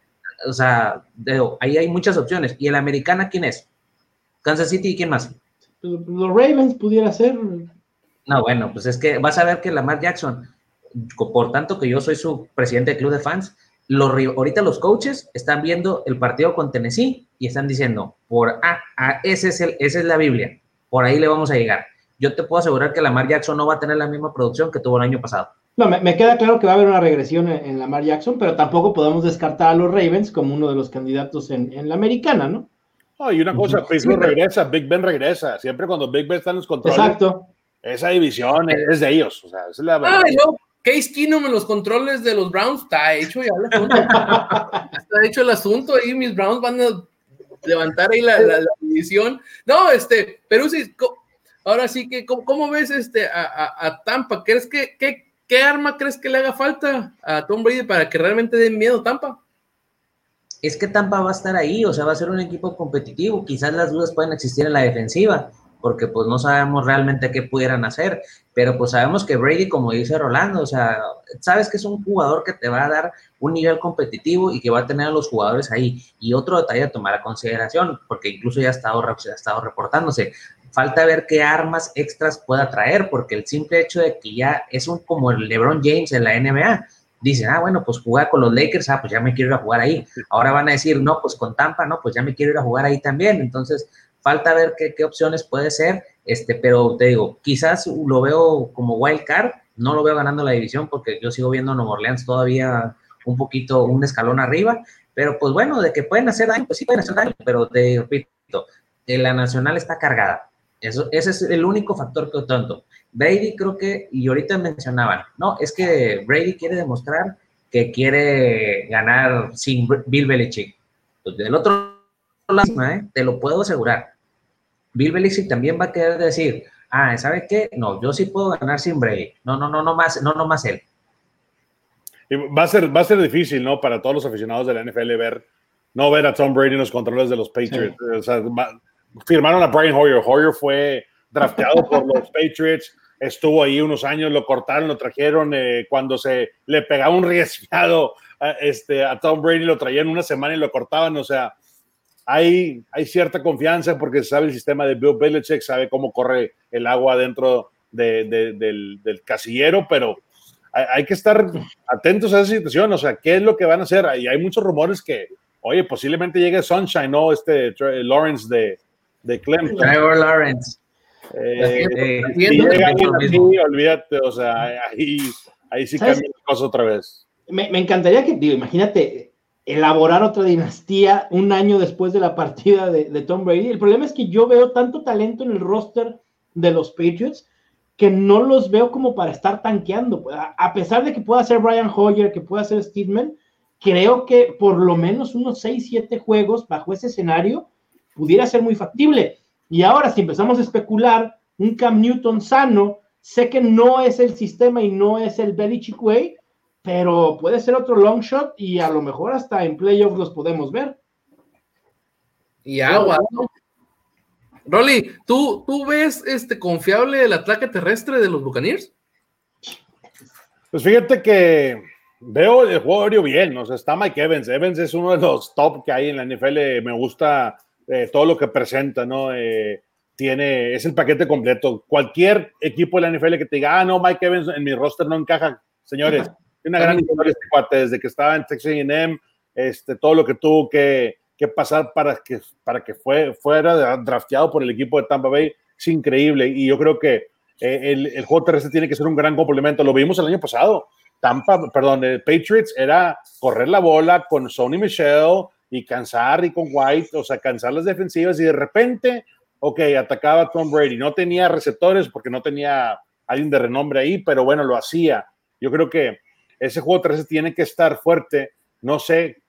O sea, ahí hay muchas opciones. ¿Y el americana quién es? Kansas City y quién más? Los Ravens pudiera ser. No, bueno, pues es que vas a ver que Lamar Jackson por tanto que yo soy su presidente del club de fans, los, ahorita los coaches están viendo el partido con Tennessee y están diciendo, por ah, ah, ese es el, esa es la Biblia, por ahí le vamos a llegar. Yo te puedo asegurar que Lamar Jackson no va a tener la misma producción que tuvo el año pasado. No, me, queda claro que va a haber una regresión en, Lamar Jackson, pero tampoco podemos descartar a los Ravens como uno de los candidatos en, la americana, ¿no? Oh, y una cosa, Pittsburgh regresa, Big Ben regresa. Siempre cuando Big Ben está en los controles. Exacto. Esa división es de ellos. O sea, es la verdad. Case Keenum en los controles de los Browns está hecho ya el asunto. *laughs* está hecho el asunto ahí, mis Browns van a levantar ahí la, la, división. No, este, Perú sí, ahora sí que, ¿cómo, ves este a, Tampa? ¿Crees que, qué arma crees que le haga falta a Tom Brady para que realmente den miedo Tampa? Es que Tampa va a estar ahí, o sea, va a ser un equipo competitivo. Quizás las dudas pueden existir en la defensiva, porque pues no sabemos realmente qué pudieran hacer, pero pues sabemos que Brady, como dice Rolando, o sea, sabes que es un jugador que te va a dar un nivel competitivo y que va a tener a los jugadores ahí. Y otro detalle a tomar a consideración, porque incluso ya ha estado, ha estado reportándose, falta ver qué armas extras pueda traer, porque el simple hecho de que ya es un como el LeBron James en la NBA, dicen, ah, bueno, pues jugar con los Lakers, ah, pues ya me quiero ir a jugar ahí. Ahora van a decir, no, pues con Tampa, no, pues ya me quiero ir a jugar ahí también. Entonces, falta ver qué, opciones puede ser, este, pero te digo, quizás lo veo como wild card, no lo veo ganando la división porque yo sigo viendo a Nueva Orleans todavía un poquito, un escalón arriba, pero pues bueno, de que pueden hacer daño, pues sí pueden hacer daño, pero te repito, la nacional está cargada. Eso, ese es el único factor que tanto. Brady creo que, y ahorita mencionaban, no, es que Brady quiere demostrar que quiere ganar sin Bill Belichick. Pues del otro lado, ¿eh? te lo puedo asegurar. Bill Belichick también va a querer decir, ah, ¿sabe qué? No, yo sí puedo ganar sin Brady. No, no, no, no más, no, no más él. va a ser, va a ser difícil, ¿no? Para todos los aficionados de la NFL ver, no ver a Tom Brady en los controles de los Patriots. O sea, firmaron a Brian Hoyer. Hoyer fue drafteado por los *laughs* Patriots. Estuvo ahí unos años, lo cortaron, lo trajeron eh, cuando se le pegaba un riesgado este, a Tom Brady, lo traían una semana y lo cortaban. O sea, hay, hay cierta confianza porque sabe el sistema de Bill Belichick, sabe cómo corre el agua dentro del, casillero, pero hay, que estar atentos a esa situación, o sea, ¿qué es lo que van a hacer? Y hay muchos rumores que, oye, posiblemente llegue Sunshine, ¿no? Este Lawrence de, de Clemson. Trevor Lawrence. Eh, olvídate, o sea, ahí, ahí sí cambia la cosa otra vez. Me, me, encantaría que, digo, imagínate, elaborar otra dinastía un año después de la partida de, Tom Brady. El problema es que yo veo tanto talento en el roster de los Patriots que no los veo como para estar tanqueando. A pesar de que pueda ser Brian Hoyer, que pueda ser Steedman, creo que por lo menos unos 6, 7 juegos bajo ese escenario pudiera ser muy factible. Y ahora, si empezamos a especular un Cam Newton sano, sé que no es el sistema y no es el Belichick Way, pero puede ser otro long shot y a lo mejor hasta en playoffs los podemos ver. Y agua, ¿no? Rolly, ¿tú, ¿tú ves este confiable el ataque terrestre de los Buccaneers? Pues fíjate que veo el juego aéreo bien, o sea, está Mike Evans. Evans es uno de los top que hay en la NFL. Me gusta eh, todo lo que presenta, ¿no? Eh, tiene, es el paquete completo. Cualquier equipo de la NFL que te diga, ah, no, Mike Evans en mi roster no encaja, señores. *laughs* Una gran historia este cuate, desde que estaba en Texas A&M, este, todo lo que tuvo que que pasar para que, para que fue, fuera drafteado por el equipo de Tampa Bay es increíble. Y yo creo que eh, el, el juego terrestre tiene que ser un gran complemento. Lo vimos el año pasado. Tampa, perdón, el Patriots era correr la bola con Sony Michelle y cansar y con White, o sea, cansar las defensivas y de repente, ok, atacaba Tom Brady. No tenía receptores porque no tenía alguien de renombre ahí, pero bueno, lo hacía. Yo creo que ese juego terrestre tiene que estar fuerte. No sé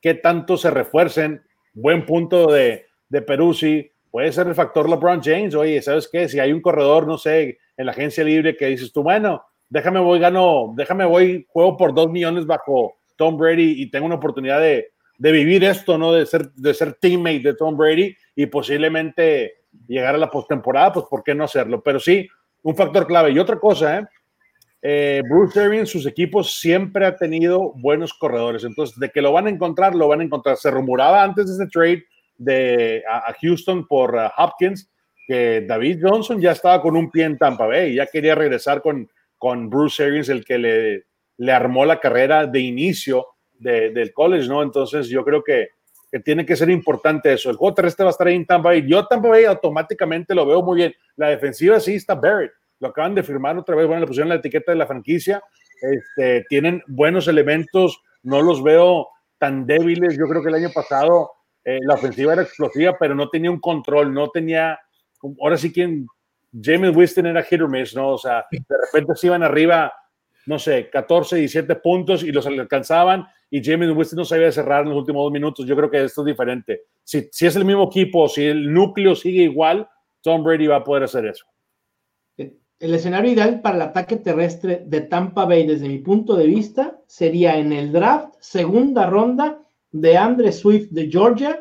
qué tanto se refuercen. Buen punto de, de Peruzzi. Puede ser el factor LeBron James. Oye, ¿sabes qué? Si hay un corredor, no sé, en la agencia libre que dices tú, bueno, déjame voy, gano, déjame voy, juego por dos millones bajo Tom Brady y tengo una oportunidad de, de vivir esto, ¿no? De ser, de ser teammate de Tom Brady y posiblemente llegar a la postemporada, pues ¿por qué no hacerlo? Pero sí, un factor clave. Y otra cosa, ¿eh? Eh, Bruce Arians, sus equipos siempre ha tenido buenos corredores. Entonces, de que lo van a encontrar, lo van a encontrar. Se rumoraba antes de ese trade de, a, Houston por uh, Hopkins que David Johnson ya estaba con un pie en Tampa Bay, ya quería regresar con, con Bruce Arians, el que le, le armó la carrera de inicio de, del college, ¿no? Entonces, yo creo que, que, tiene que ser importante eso. El juego terrestre va a estar ahí en Tampa Bay. Yo Tampa Bay automáticamente lo veo muy bien. La defensiva sí está Barrett lo acaban de firmar otra vez, bueno, le pusieron la etiqueta de la franquicia, este, tienen buenos elementos, no los veo tan débiles, yo creo que el año pasado eh, la ofensiva era explosiva, pero no tenía un control, no tenía, ahora sí quien, James Winston era hit or miss, ¿no? O sea, de repente se iban arriba, no sé, 14, 17 puntos y los alcanzaban y James Winston no sabía cerrar en los últimos dos minutos. Yo creo que esto es diferente. Si, si es el mismo equipo, si el núcleo sigue igual, Tom Brady va a poder hacer eso el escenario ideal para el ataque terrestre de Tampa Bay, desde mi punto de vista, sería en el draft, segunda ronda de Andre Swift de Georgia,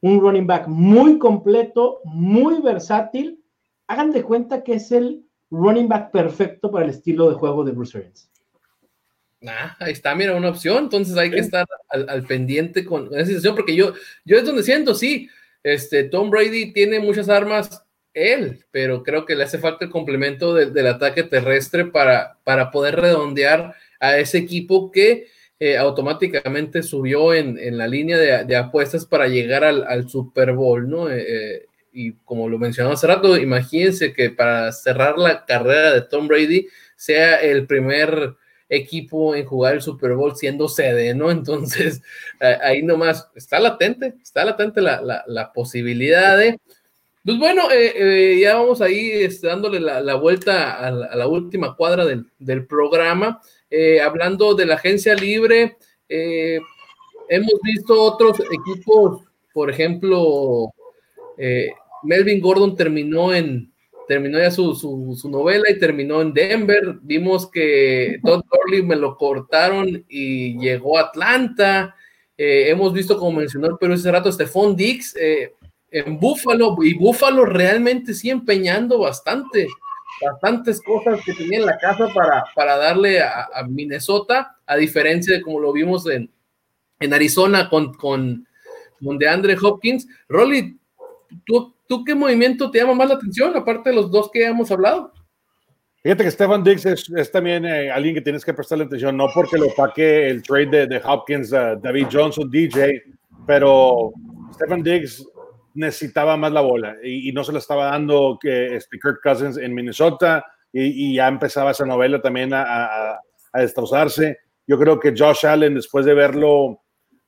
un running back muy completo, muy versátil. Hagan de cuenta que es el running back perfecto para el estilo de juego de Bruce Arians. Ah, ahí está, mira, una opción. Entonces hay que estar al, pendiente con esa situación, porque yo, yo es donde siento, sí, este, Tom Brady tiene muchas armas él, pero creo que le hace falta el complemento del ataque terrestre para, para poder redondear a ese equipo que eh, automáticamente subió en, la línea de, apuestas para llegar al, Super Bowl, ¿no? Eh, eh, y como lo mencionaba hace rato, imagínense que para cerrar la carrera de Tom Brady sea el primer equipo en jugar el Super Bowl siendo sede, ¿no? *laughs* Entonces, ahí nomás está latente, está latente la, la posibilidad de pues bueno, eh, eh, ya vamos ahí este, dándole la, vuelta a la, última cuadra del, programa. Eh, hablando de la agencia libre, hemos visto otros equipos, por ejemplo, Melvin Gordon terminó en terminó ya su, su, novela y terminó en Denver. Vimos que Todd Gurley me lo cortaron y llegó a Atlanta. hemos visto, como mencionó pero ese rato, Stephon Dix en Búfalo, y Búfalo realmente sí empeñando bastante, bastantes cosas que tenía en la casa para, para darle a, Minnesota, a diferencia de como lo vimos en, en Arizona con, con, con DeAndre Hopkins. Rolly, ¿tú, ¿tú qué movimiento te llama más la atención, aparte de los dos que hemos hablado? Fíjate que Stefan Diggs es, también eh, alguien que tienes que prestarle atención, no porque lo paque el trade de, Hopkins, David Johnson, DJ, pero Stefan Diggs necesitaba más la bola y, no se la estaba dando que este Kirk Cousins en Minnesota y, ya empezaba esa novela también a, a, destrozarse. Yo creo que Josh Allen, después de verlo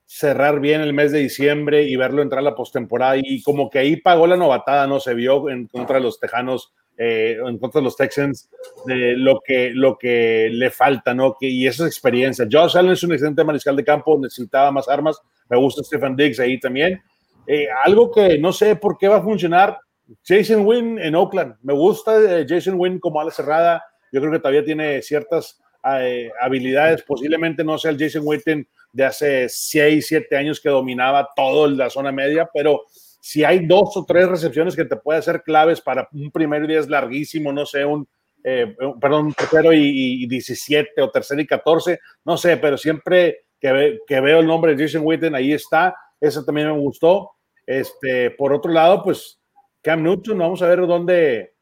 cerrar bien el mes de diciembre y verlo entrar a la postemporada y como que ahí pagó la novatada, ¿no? Se vio en contra de los Tejanos, eh, en contra de los Texans, de lo que, lo que le falta, ¿no? Que, y esa experiencia. Josh Allen es un excelente mariscal de campo, necesitaba más armas. Me gusta Stephen Diggs ahí también. Eh, algo que no sé por qué va a funcionar, Jason Wynn en Oakland. Me gusta eh, Jason Wynn como ala cerrada. Yo creo que todavía tiene ciertas habilidades. Posiblemente no sea el Jason Witten de hace 6, 7 años que dominaba todo la zona media, pero si hay dos o tres recepciones que te puede hacer claves para un primer día es larguísimo, no sé, un, eh, perdón, tercero y, 17 o tercero y 14, no sé, pero siempre que, que veo el nombre de Jason Witten, ahí está, eso también me gustó. Este, por otro lado, pues Cam Newton, vamos a ver dónde,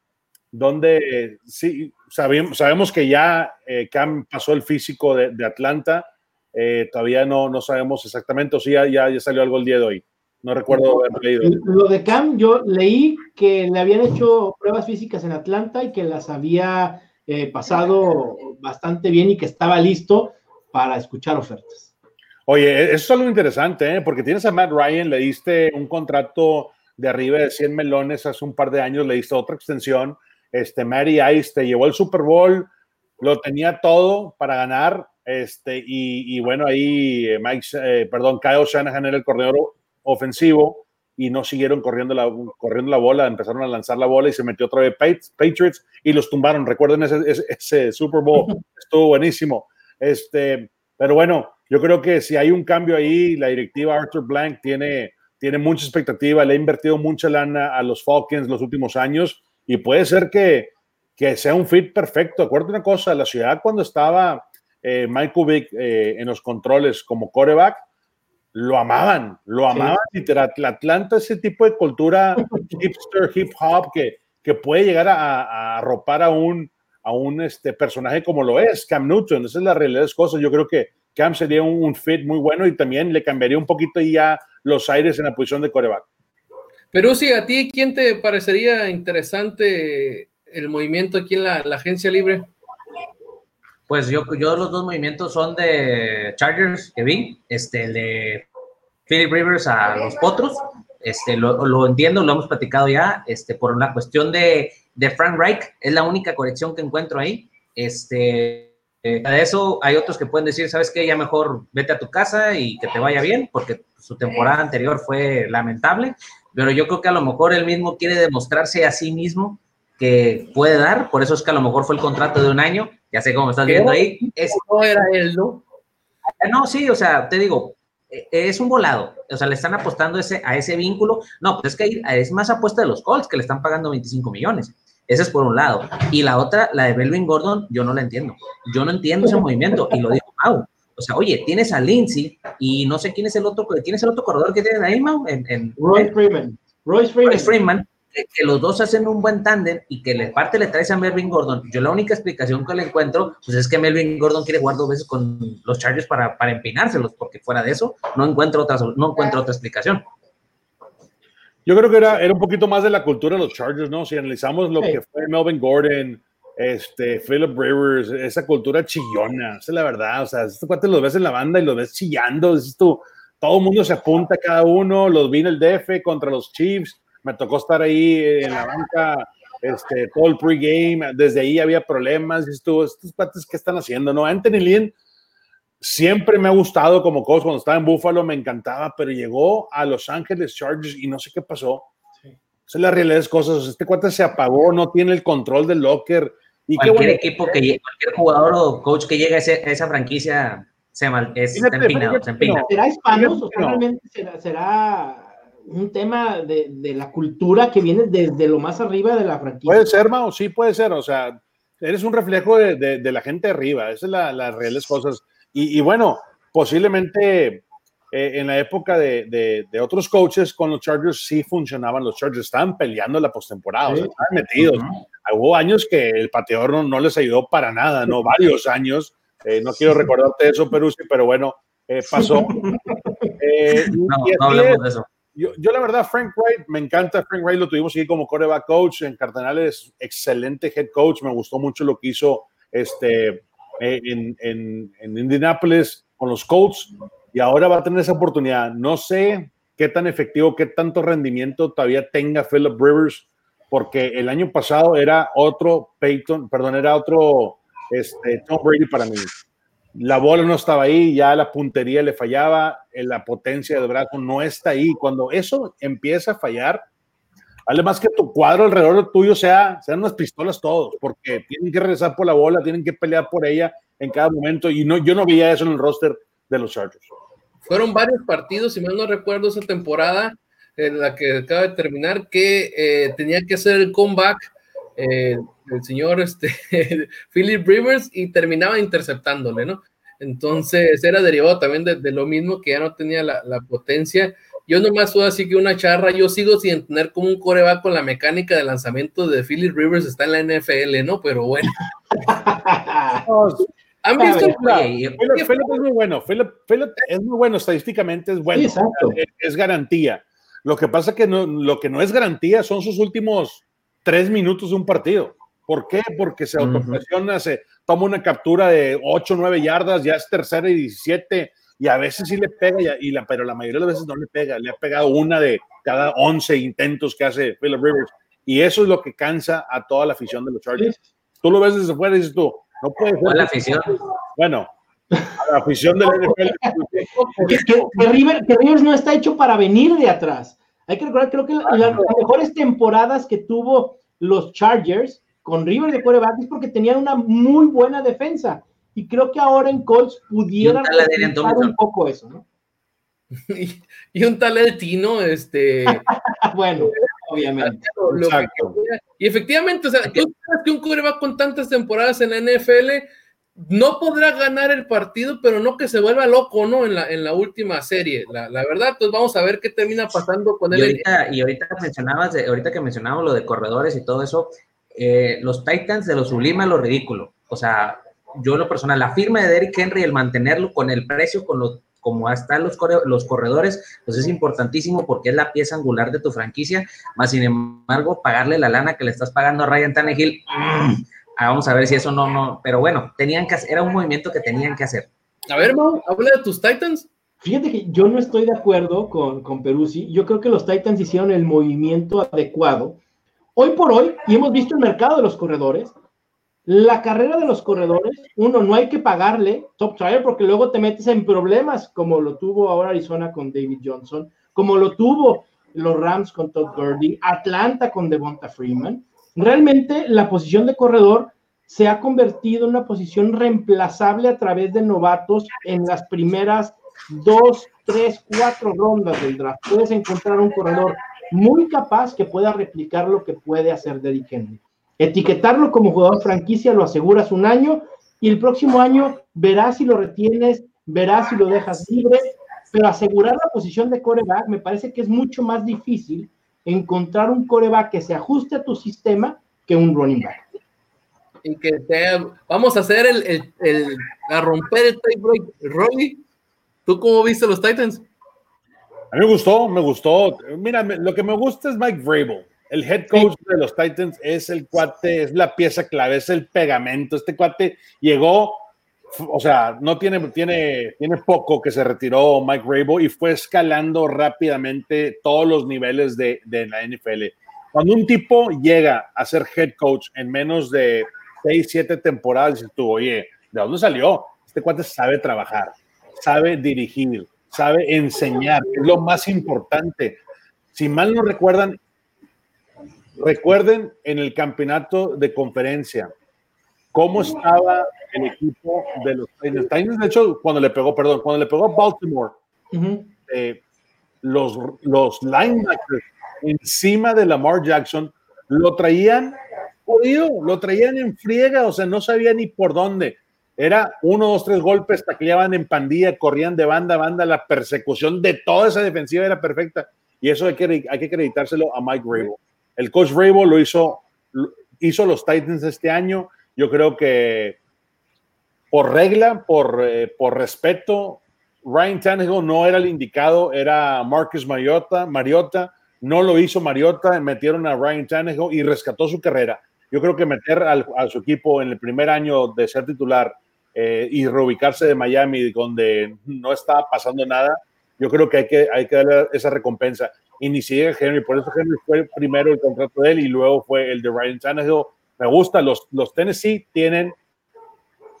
dónde sí, sabemos, sabemos que ya eh, Cam pasó el físico de, de Atlanta, eh, todavía no, no sabemos exactamente, o si ya, ya, salió algo el día de hoy. No recuerdo haber leído. Lo de Cam, yo leí que le habían hecho pruebas físicas en Atlanta y que las había eh, pasado bastante bien y que estaba listo para escuchar ofertas. Oye, e, eso es algo interesante, ¿eh? porque tienes a Matt Ryan, le diste un contrato de arriba de 100 melones hace un par de años, le diste otra extensión. Este, Mary Ice te llevó el Super Bowl, lo tenía todo para ganar este, y, bueno, ahí eh, Mike, eh, perdón, Kyle Shanahan era el corredor ofensivo y no siguieron corriendo la, corriendo la bola, empezaron a lanzar la bola y se metió otra vez Patriots y los tumbaron. Recuerden ese, ese, Super Bowl, estuvo buenísimo. Este, pero bueno, yo creo que si hay un cambio ahí, la directiva Arthur Blank tiene, tiene mucha expectativa, le ha invertido mucha lana a los Falcons los últimos años y puede ser que, que sea un fit perfecto. Acuérdate una cosa, la ciudad cuando estaba eh, Mike Kubik eh, en los controles como coreback, lo amaban, lo amaban literal. Atlanta, ese tipo de cultura hipster, hip hop, que, que puede llegar a, arropar a un, a un este, personaje como lo es Cam Newton. Esa es la realidad de las cosas. Yo creo que Cam sería un, fit muy bueno y también le cambiaría un poquito ya los aires en la posición de coreback. Pero sí, a ti, ¿quién te parecería interesante el movimiento aquí en la agencia libre? Pues yo, yo los dos movimientos son de Chargers que vi, este, el de Philip Rivers a los Potros, este, lo, lo, entiendo, lo hemos platicado ya, este, por una cuestión de, de Frank Reich, es la única corrección que encuentro ahí, este, eh, de eso hay otros que pueden decir, ¿sabes qué? Ya mejor vete a tu casa y que te vaya bien, porque su temporada anterior fue lamentable, pero yo creo que a lo mejor él mismo quiere demostrarse a sí mismo que puede dar, por eso es que a lo mejor fue el contrato de un año, ya sé cómo estás viendo ahí. Es, no era él, ¿no? Eh, no, sí, o sea, te digo, eh, es un volado, o sea, le están apostando ese, a ese vínculo. No, pues es que es más apuesta de los Colts que le están pagando 25 millones. Ese es por un lado. Y la otra, la de Belvin Gordon, yo no la entiendo. Yo no entiendo ese movimiento y lo dijo Mau. O sea, oye, tienes a Lindsay y no sé quién es el otro, quién es el otro corredor que tienen ahí, Mau. En, en, Roy Freeman. Roy Freeman. Freeman que, los dos hacen un buen tándem y que le parte le traes a Melvin Gordon. Yo la única explicación que le encuentro, pues es que Melvin Gordon quiere jugar dos veces con los Chargers para, para empinárselos, porque fuera de eso no encuentro otra, no encuentro otra explicación. Yo creo que era, era un poquito más de la cultura de los Chargers, ¿no? Si analizamos lo que fue Melvin Gordon, este, Philip Rivers, esa cultura chillona, esa es la verdad. O sea, estos cuates los ves en la banda y los ves chillando, tú, todo el mundo se apunta cada uno, los vi en el DF contra los Chiefs, me tocó estar ahí en la banca este, todo el pregame, desde ahí había problemas, y estuvo, estos pates, ¿qué están haciendo? No, Anthony Lynn siempre me ha gustado como coach, cuando estaba en Buffalo me encantaba, pero llegó a Los Ángeles Chargers y no sé qué pasó. Sí. Esa es la realidad de las cosas, este cuate se apagó, no tiene el control del locker. Y cualquier equipo que cualquier jugador o coach que llegue a, esa franquicia se mal, es, está empinado, se empina. ¿Será o realmente será, será un tema de, de, la cultura que viene desde lo más arriba de la franquicia. Puede ser, Mao, sí puede ser, o sea, eres un reflejo de, de, la gente arriba, esas son las la reales cosas. Y, y, bueno, posiblemente eh, en la época de, otros coaches con los Chargers sí funcionaban, los Chargers estaban peleando la postemporada, o sea, estaban metidos. Hubo años que el pateador no, no, les ayudó para nada, ¿no? Varios años. Eh, no quiero recordarte eso, Perú, pero bueno, eh, pasó. *laughs* no, no hablemos de eso yo, yo, la verdad, Frank Wright, me encanta Frank Wright, lo tuvimos aquí como coreback coach en Cardenales, excelente head coach, me gustó mucho lo que hizo este, eh, en, en, en Indianapolis con los Colts y ahora va a tener esa oportunidad. No sé qué tan efectivo, qué tanto rendimiento todavía tenga Philip Rivers, porque el año pasado era otro Peyton, perdón, era otro este, Tom Brady para mí la bola no estaba ahí, ya la puntería le fallaba, la potencia del brazo no está ahí. Cuando eso empieza a fallar, vale más que tu cuadro alrededor tuyo sea, sean unas pistolas todos, porque tienen que regresar por la bola, tienen que pelear por ella en cada momento. Y no, yo no veía eso en el roster de los Chargers. Fueron varios partidos, si mal no recuerdo, esa temporada en la que acaba de terminar, que eh, tenía que hacer el comeback eh, el señor este, *laughs* Philip Rivers y terminaba interceptándole, ¿no? Entonces era derivado también de, lo mismo que ya no tenía la, potencia. Yo nomás soy así que una charra, yo sigo sin tener como un coreback con la mecánica de lanzamiento de Philip Rivers está en la NFL, ¿no? Pero bueno. ¿Han visto? Philip, es muy bueno, Philip, es muy bueno, estadísticamente es bueno, es, garantía. Lo que pasa que no, lo que no es garantía son sus últimos tres minutos de un partido. ¿Por qué? Porque se autopresiona, se toma una captura de 8 o 9 yardas, ya es tercera y 17, y a veces sí le pega, y, la, pero la mayoría de las veces no le pega. Le ha pegado una de cada 11 intentos que hace Philip Rivers, y eso es lo que cansa a toda la afición de los Chargers. Tú lo ves desde fuera y dices tú, no puede ser. la afición? Bueno, a la afición del NFL. que, que, Rivers no está hecho para venir de atrás. Hay que recordar, creo que las mejores temporadas que tuvo los Chargers con River de quarterback es porque tenían una muy buena defensa. Y creo que ahora en Colts pudieran un, un poco eso, ¿no? *laughs* y, un tal el Tino, este. *laughs* bueno, obviamente. *laughs* y efectivamente, o sea, tú sabes que un quarterback con tantas temporadas en la NFL no podrá ganar el partido, pero no que se vuelva loco, ¿no? En la, en la última serie. La, la verdad, pues vamos a ver qué termina pasando con él. Y ahorita, y ahorita mencionabas, de, ahorita que mencionábamos lo de corredores y todo eso, eh, los Titans de lo sublime a lo ridículo. O sea, yo en lo personal, la firma de Derrick Henry, el mantenerlo con el precio, con los como están los, los corredores, pues es importantísimo porque es la pieza angular de tu franquicia, más sin embargo, pagarle la lana que le estás pagando a Ryan Tannehill, mmm, Ah, vamos a ver si eso no, no, pero bueno, tenían que hacer, era un movimiento que tenían que hacer. A ver, Mau, habla de tus Titans. Fíjate que yo no estoy de acuerdo con, con Peruzzi. Yo creo que los Titans hicieron el movimiento adecuado. Hoy por hoy, y hemos visto el mercado de los corredores, la carrera de los corredores, uno, no hay que pagarle top trial porque luego te metes en problemas, como lo tuvo ahora Arizona con David Johnson, como lo tuvo los Rams con Todd Gurley, Atlanta con Devonta Freeman Realmente la posición de corredor se ha convertido en una posición reemplazable a través de novatos en las primeras dos, tres, cuatro rondas del draft. Puedes encontrar un corredor muy capaz que pueda replicar lo que puede hacer Derrick Henry. Etiquetarlo como jugador franquicia lo aseguras un año y el próximo año verás si lo retienes, verás si lo dejas libre, pero asegurar la posición de coreback me parece que es mucho más difícil encontrar un coreback que se ajuste a tu sistema que un running back. Y que vamos a hacer el, el, a romper el tiebreak. Rolly, ¿tú cómo viste los Titans? A mí me gustó, me gustó. Mira, lo que me gusta es Mike Vrabel. El head coach de los Titans es el cuate, es la pieza clave, es el pegamento. Este cuate llegó o sea, no tiene, tiene, tiene poco que se retiró Mike Rabel y fue escalando rápidamente todos los niveles de, de, la NFL. Cuando un tipo llega a ser head coach en menos de 6, 7 temporadas, dices tú, oye, ¿de dónde salió? Este cuate sabe trabajar, sabe dirigir, sabe enseñar, es lo más importante. Si mal no recuerdan, recuerden en el campeonato de conferencia, cómo estaba el equipo de los Titans. de hecho, cuando le pegó, perdón, cuando le pegó a Baltimore, eh, los, los linebackers encima de Lamar Jackson lo traían jodido, lo traían en friega, o sea, no sabía ni por dónde. Era uno, dos, tres golpes, tacleaban en pandilla, corrían de banda a banda, la persecución de toda esa defensiva era perfecta. Y eso hay que, hay que acreditárselo a Mike Rabel. El coach Rabel lo hizo, hizo los Titans este año, yo creo que por regla, por, eh, por respeto, Ryan Tannehill no era el indicado, era Marcus Mariota, Mariota, no lo hizo Mariota, metieron a Ryan Tannehill y rescató su carrera. Yo creo que meter a su equipo en el primer año de ser titular eh, y reubicarse de Miami, donde no estaba pasando nada, yo creo que hay que, hay que darle esa recompensa. Y ni siquiera Henry, por eso Henry fue primero el contrato de él y luego fue el de Ryan Tannehill. Me gusta, los, los Tennessee tienen,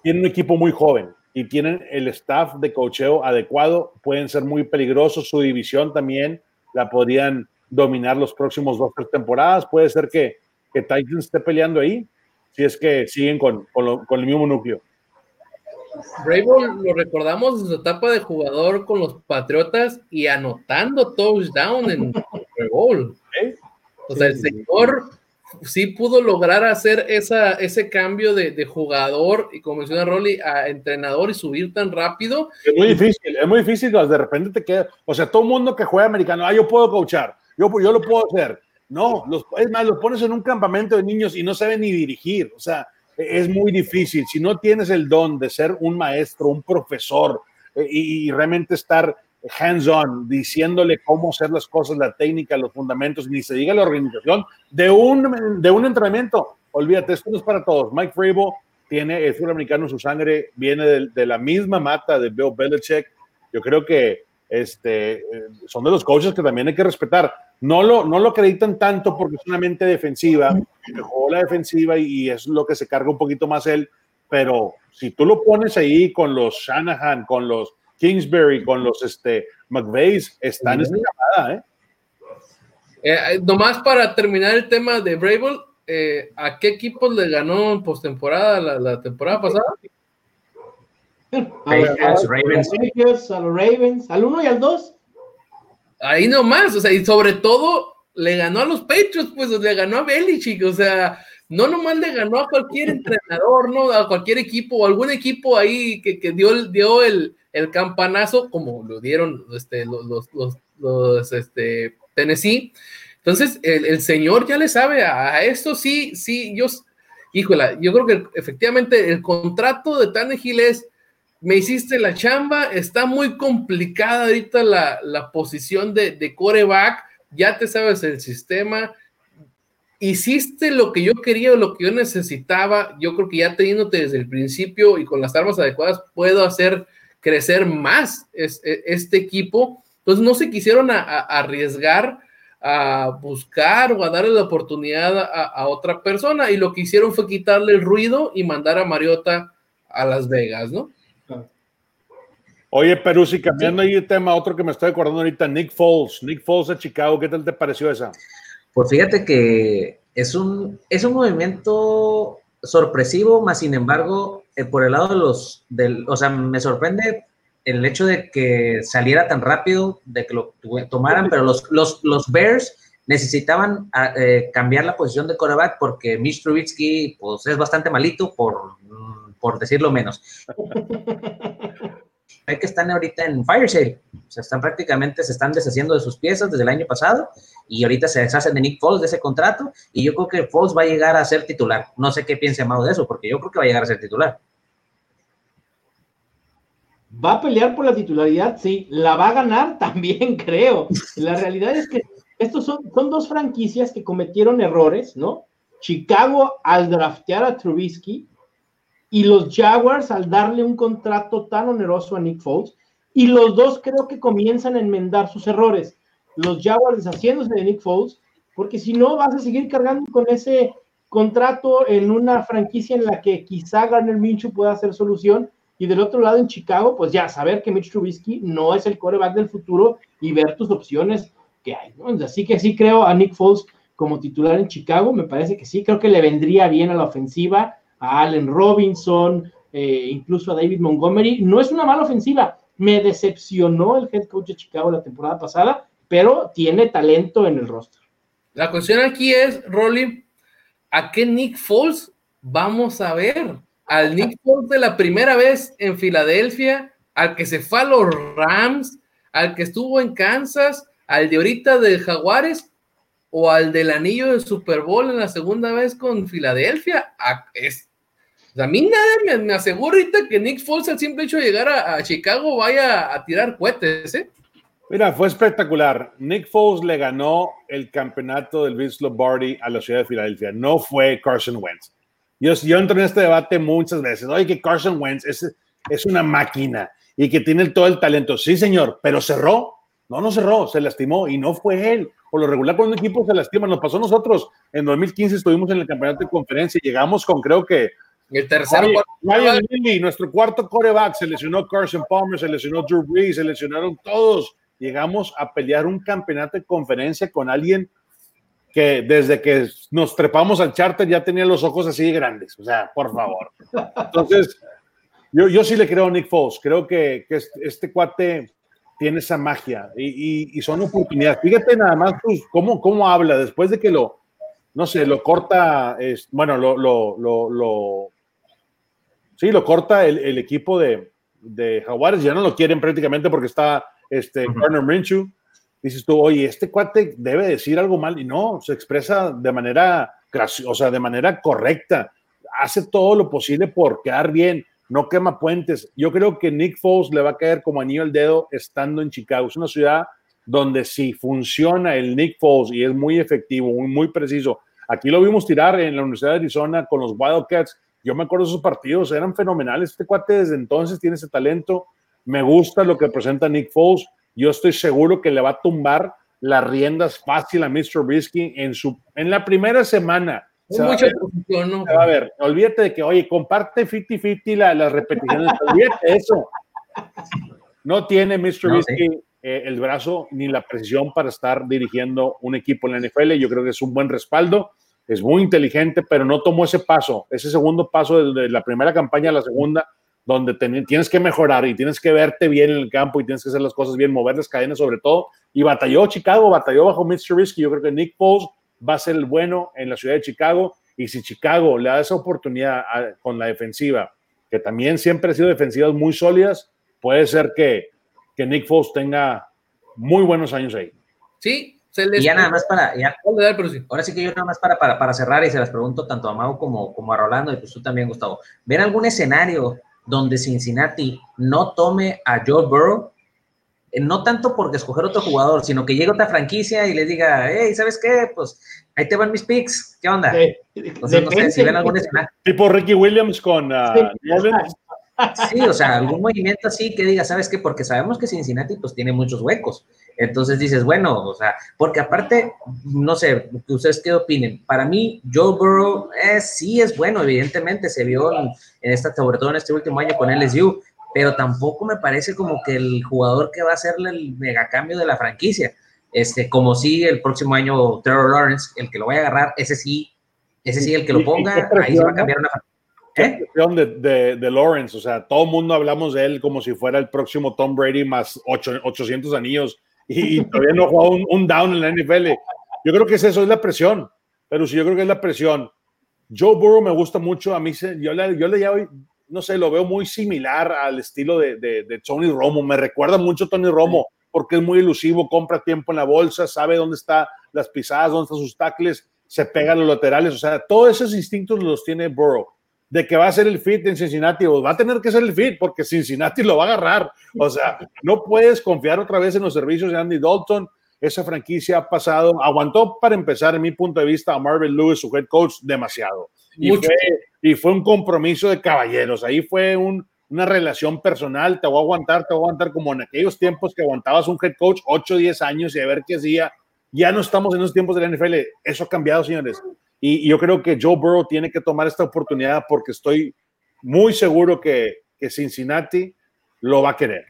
tienen un equipo muy joven y tienen el staff de cocheo adecuado, pueden ser muy peligrosos, su división también la podrían dominar los próximos dos tres temporadas, puede ser que, que Titans esté peleando ahí, si es que siguen con, con, con el mismo núcleo. Bravo lo recordamos en su etapa de jugador con los Patriotas y anotando touchdown en Super Bowl. O sea, el señor sí pudo lograr hacer esa, ese cambio de, jugador y como menciona Rolly, a entrenador y subir tan rápido. Es muy difícil, es muy difícil, de repente te queda, o sea, todo mundo que juega americano, ah, yo puedo coachar, yo, yo lo puedo hacer. No, los, es más, los pones en un campamento de niños y no saben ni dirigir, o sea, es muy difícil. Si no tienes el don de ser un maestro, un profesor eh, y, realmente estar hands-on, diciéndole cómo hacer las cosas, la técnica, los fundamentos, ni se diga la organización de un, de un entrenamiento. Olvídate, esto no es para todos. Mike Frabo tiene el americano en su sangre, viene de, la misma mata de Bill Belichick. Yo creo que este, eh, son de los coaches que también hay que respetar. No lo, no lo acreditan tanto porque es una mente defensiva, jugó la defensiva y, es lo que se carga un poquito más él, pero si tú lo pones ahí con los Shanahan, con los Kingsbury, con los este, McVeigh, están en esa llamada, ¿eh? ¿eh? nomás para terminar el tema de Brable, eh, ¿a qué equipos le ganó en postemporada la, la temporada pasada? A, los Ravens. A los Ravens, al 1 y al 2 ahí nomás, o sea, y sobre todo le ganó a los Patriots, pues le ganó a Belichick, o sea, no nomás le ganó a cualquier *laughs* entrenador, no a cualquier equipo o algún equipo ahí que, que dio, dio el, el, campanazo, como lo dieron este, los, los, los, este, Tennessee. Entonces, el, el, señor ya le sabe a, esto, sí, sí, yo, híjola, yo creo que efectivamente el contrato de Tannehill es me hiciste la chamba, está muy complicada ahorita la, la posición de, de, coreback, ya te sabes el sistema, hiciste lo que yo quería o lo que yo necesitaba, yo creo que ya teniéndote desde el principio y con las armas adecuadas puedo hacer crecer más e, este equipo, entonces no se quisieron arriesgar a buscar o a darle la oportunidad a otra persona y lo que hicieron fue quitarle el ruido y mandar a Mariota a Las Vegas, ¿no? Oye, Perú, si cambiando ahí el tema, otro que me estoy acordando ahorita, Nick Foles, Nick Foles de Chicago, ¿qué tal te pareció esa? Pues fíjate que es un, es un movimiento sorpresivo, más sin embargo, eh, por el lado de los, del, o sea, me sorprende el hecho de que saliera tan rápido, de que lo tomaran, pero los, los, los Bears necesitaban ah, eh, cambiar la posición de coreback porque Mitch Trubisky pues, es bastante malito, por, por decirlo menos. *laughs* hay que están ahorita en fire. O sea, están prácticamente, se están deshaciendo de sus piezas desde el año pasado y ahorita se deshacen de Nick Foles de ese contrato y yo creo que Foles va a llegar a ser titular. No sé qué piense Amado de eso, porque yo creo que va a llegar a ser titular. Va a pelear por la titularidad, sí. La va a ganar *laughs* también, creo. La realidad es que estos son, son dos franquicias que cometieron errores, ¿no? Chicago al draftear a Trubisky y los Jaguars al darle un contrato tan oneroso a Nick Foles. Y los dos creo que comienzan a enmendar sus errores. Los Jaguars deshaciéndose de Nick Foles, porque si no vas a seguir cargando con ese contrato en una franquicia en la que quizá Garner Minshew pueda hacer solución. Y del otro lado en Chicago, pues ya saber que Mitch Trubisky no es el coreback del futuro y ver tus opciones que hay. Así que sí creo a Nick Foles como titular en Chicago, me parece que sí, creo que le vendría bien a la ofensiva a Allen Robinson, eh, incluso a David Montgomery. No es una mala ofensiva. Me decepcionó el head coach de Chicago la temporada pasada, pero tiene talento en el roster. La cuestión aquí es, Rolly, ¿a qué Nick Foles vamos a ver? Al Nick *laughs* Foles de la primera vez en Filadelfia, al que se fue a los Rams, al que estuvo en Kansas, al de ahorita de Jaguares, o al del anillo de Super Bowl en la segunda vez con Filadelfia. Es, a mí nada me, asegura ahorita que Nick Foles, al simple hecho llegar a, Chicago, vaya a tirar cohetes, ¿eh? Mira, fue espectacular. Nick Foles le ganó el campeonato del Vince Lombardi a la ciudad de Filadelfia. No fue Carson Wentz. Yo, yo entro en este debate muchas veces. Oye, que Carson Wentz es, es una máquina y que tiene todo el talento. Sí, señor, pero cerró. No, no cerró, se lastimó y no fue él. Por lo regular, cuando un equipo se lastima, nos pasó nosotros. En 2015 estuvimos en el campeonato de conferencia y llegamos con, creo que. El tercero. nuestro cuarto coreback, se lesionó Carson Palmer, se lesionó Drew Brees, se lesionaron todos. Llegamos a pelear un campeonato de conferencia con alguien que desde que nos trepamos al charter ya tenía los ojos así grandes. O sea, por favor. Entonces, yo, yo sí le creo a Nick Foles. Creo que, que este cuate tiene esa magia y, son oportunidades. Fíjate nada más pues, cómo, cómo habla después de que lo, no sé, lo corta, es, bueno, lo, lo, lo, sí, lo corta el, equipo de, de, Jaguares, ya no lo quieren prácticamente porque está este Garner Minshew. Dices tú, oye, este cuate debe decir algo mal y no, se expresa de manera, sea, de manera correcta, hace todo lo posible por quedar bien no quema puentes. Yo creo que Nick Foles le va a caer como anillo al dedo estando en Chicago. Es una ciudad donde si funciona el Nick Foles y es muy efectivo, muy, muy preciso. Aquí lo vimos tirar en la Universidad de Arizona con los Wildcats. Yo me acuerdo de esos partidos, eran fenomenales. Este cuate desde entonces tiene ese talento. Me gusta lo que presenta Nick Foles. Yo estoy seguro que le va a tumbar las riendas fácil a Mr. Brisky en, su, en la primera semana a ver, olvídate de que, oye, comparte 50-50 la, las repeticiones, *laughs* olvídate de eso. No tiene Mr. No, eh, el brazo ni la precisión para estar dirigiendo un equipo en la NFL. Yo creo que es un buen respaldo, es muy inteligente, pero no tomó ese paso, ese segundo paso de, la primera campaña a la segunda, donde tienes que mejorar y tienes que verte bien en el campo y tienes que hacer las cosas bien, mover las cadenas sobre todo. Y batalló Chicago, batalló bajo Mr. Risky. Yo creo que Nick Foles va a ser el bueno en la ciudad de Chicago. Y si Chicago le da esa oportunidad con la defensiva, que también siempre ha sido defensivas muy sólidas, puede ser que, que Nick Foles tenga muy buenos años ahí. Sí, se les... Y ya nada más para, ahora sí que yo nada más para, para, para, cerrar y se las pregunto tanto a Mau como, como a Rolando y pues tú también, Gustavo. ¿Ven algún escenario donde Cincinnati no tome a Joe Burrow eh, no tanto porque escoger otro jugador, sino que llegue otra franquicia y le diga, hey, ¿sabes qué? Pues ahí te van mis picks, ¿qué onda? no sé si ven algún escenario. Tipo Ricky Williams con uh, sí. O sea, algún movimiento así que diga, ¿sabes qué? Porque sabemos que Cincinnati pues tiene muchos huecos. Entonces dices, bueno, o sea, porque aparte, no sé, ¿ustedes qué opinen? Para mí, Joe Burrow es, sí es bueno, evidentemente, se vio en, en esta, sobre todo en este último año con LSU, pero tampoco me parece como que el jugador que va a hacerle el megacambio de la franquicia. Este, como si el próximo año Trevor Lawrence, el que lo vaya a agarrar, ese sí, ese sí, el que lo ponga, ahí se va a cambiar una ¿Eh? De, de, de, Lawrence, o sea, todo el mundo hablamos de él como si fuera el próximo Tom Brady más 800 anillos y, todavía no ha jugado un, down en la NFL. Yo creo que es eso, es la presión, pero si yo creo que es la presión. Joe Burrow me gusta mucho, a mí se, yo, le, yo le llamo, no sé, lo veo muy similar al estilo de, de, Tony Romo. Me recuerda mucho a Tony Romo porque es muy ilusivo, compra tiempo en la bolsa, sabe dónde están las pisadas, dónde están sus tacles, se pega a los laterales. O sea, todos esos instintos los tiene Burrow. De que va a ser el fit en Cincinnati, o va a tener que ser el fit porque Cincinnati lo va a agarrar. O sea, no puedes confiar otra vez en los servicios de Andy Dalton. Esa franquicia ha pasado, aguantó para empezar, en mi punto de vista, a Marvin Lewis, su head coach, demasiado. Y fue, y fue, un compromiso de caballeros. Ahí fue un, una relación personal. Te voy a aguantar, te voy a aguantar como en aquellos tiempos que aguantabas un head coach 8 o 10 años y a ver qué hacía. Ya no estamos en esos tiempos de la NFL. Eso ha cambiado, señores. Y, yo creo que Joe Burrow tiene que tomar esta oportunidad porque estoy muy seguro que, que Cincinnati lo va a querer.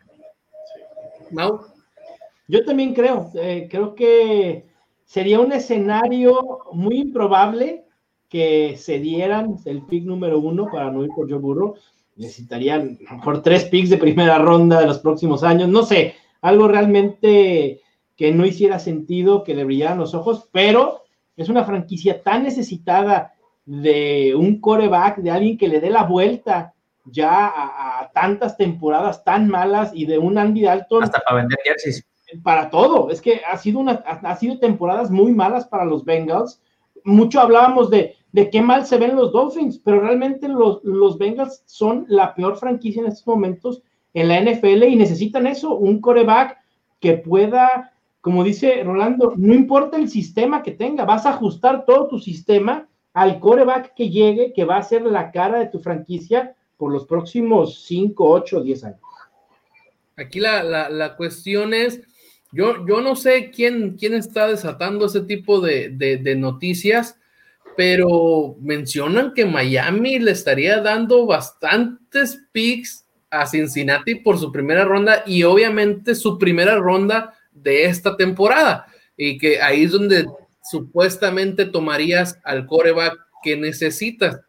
Yo también creo. Eh, creo que sería un escenario muy improbable que se dieran el pick número uno para no ir por Joe Burrow. Necesitarían a lo mejor tres picks de primera ronda de los próximos años. No sé, algo realmente que no hiciera sentido, que le brillaran los ojos, pero es una franquicia tan necesitada de un coreback, de alguien que le dé la vuelta ya a, tantas temporadas tan malas y de un Andy Dalton. Hasta para vender jerseys. Para todo. Es que ha sido, una, ha sido temporadas muy malas para los Bengals. Mucho hablábamos de de qué mal se ven los Dolphins, pero realmente los, los Bengals son la peor franquicia en estos momentos en la NFL y necesitan eso, un coreback que pueda, como dice Rolando, no importa el sistema que tenga, vas a ajustar todo tu sistema al coreback que llegue, que va a ser la cara de tu franquicia por los próximos 5, 8, 10 años. Aquí la, cuestión es, yo, yo no sé quién, quién está desatando ese tipo de, de noticias, pero mencionan que Miami le estaría dando bastantes picks a Cincinnati por su primera ronda y obviamente su primera ronda de esta temporada. Y que ahí es donde supuestamente tomarías al coreback que necesitas.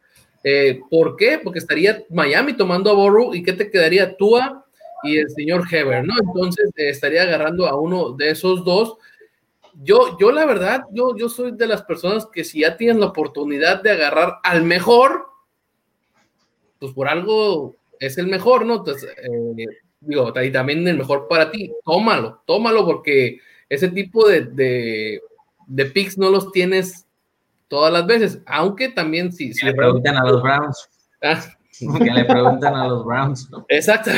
Eh, ¿Por qué? Porque estaría Miami tomando a Borrow y ¿qué te quedaría? Tua y el señor Heber, ¿no? Entonces eh, estaría agarrando a uno de esos dos. Yo, yo la verdad, yo, yo soy de las personas que si ya tienes la oportunidad de agarrar al mejor, pues por algo es el mejor, ¿no? Entonces, eh, digo, y también el mejor para ti, tómalo, tómalo porque ese tipo de, de, de picks no los tienes todas las veces, aunque también si... si le preguntan a los Browns. Ah. Que le preguntan a los Browns. Exacto.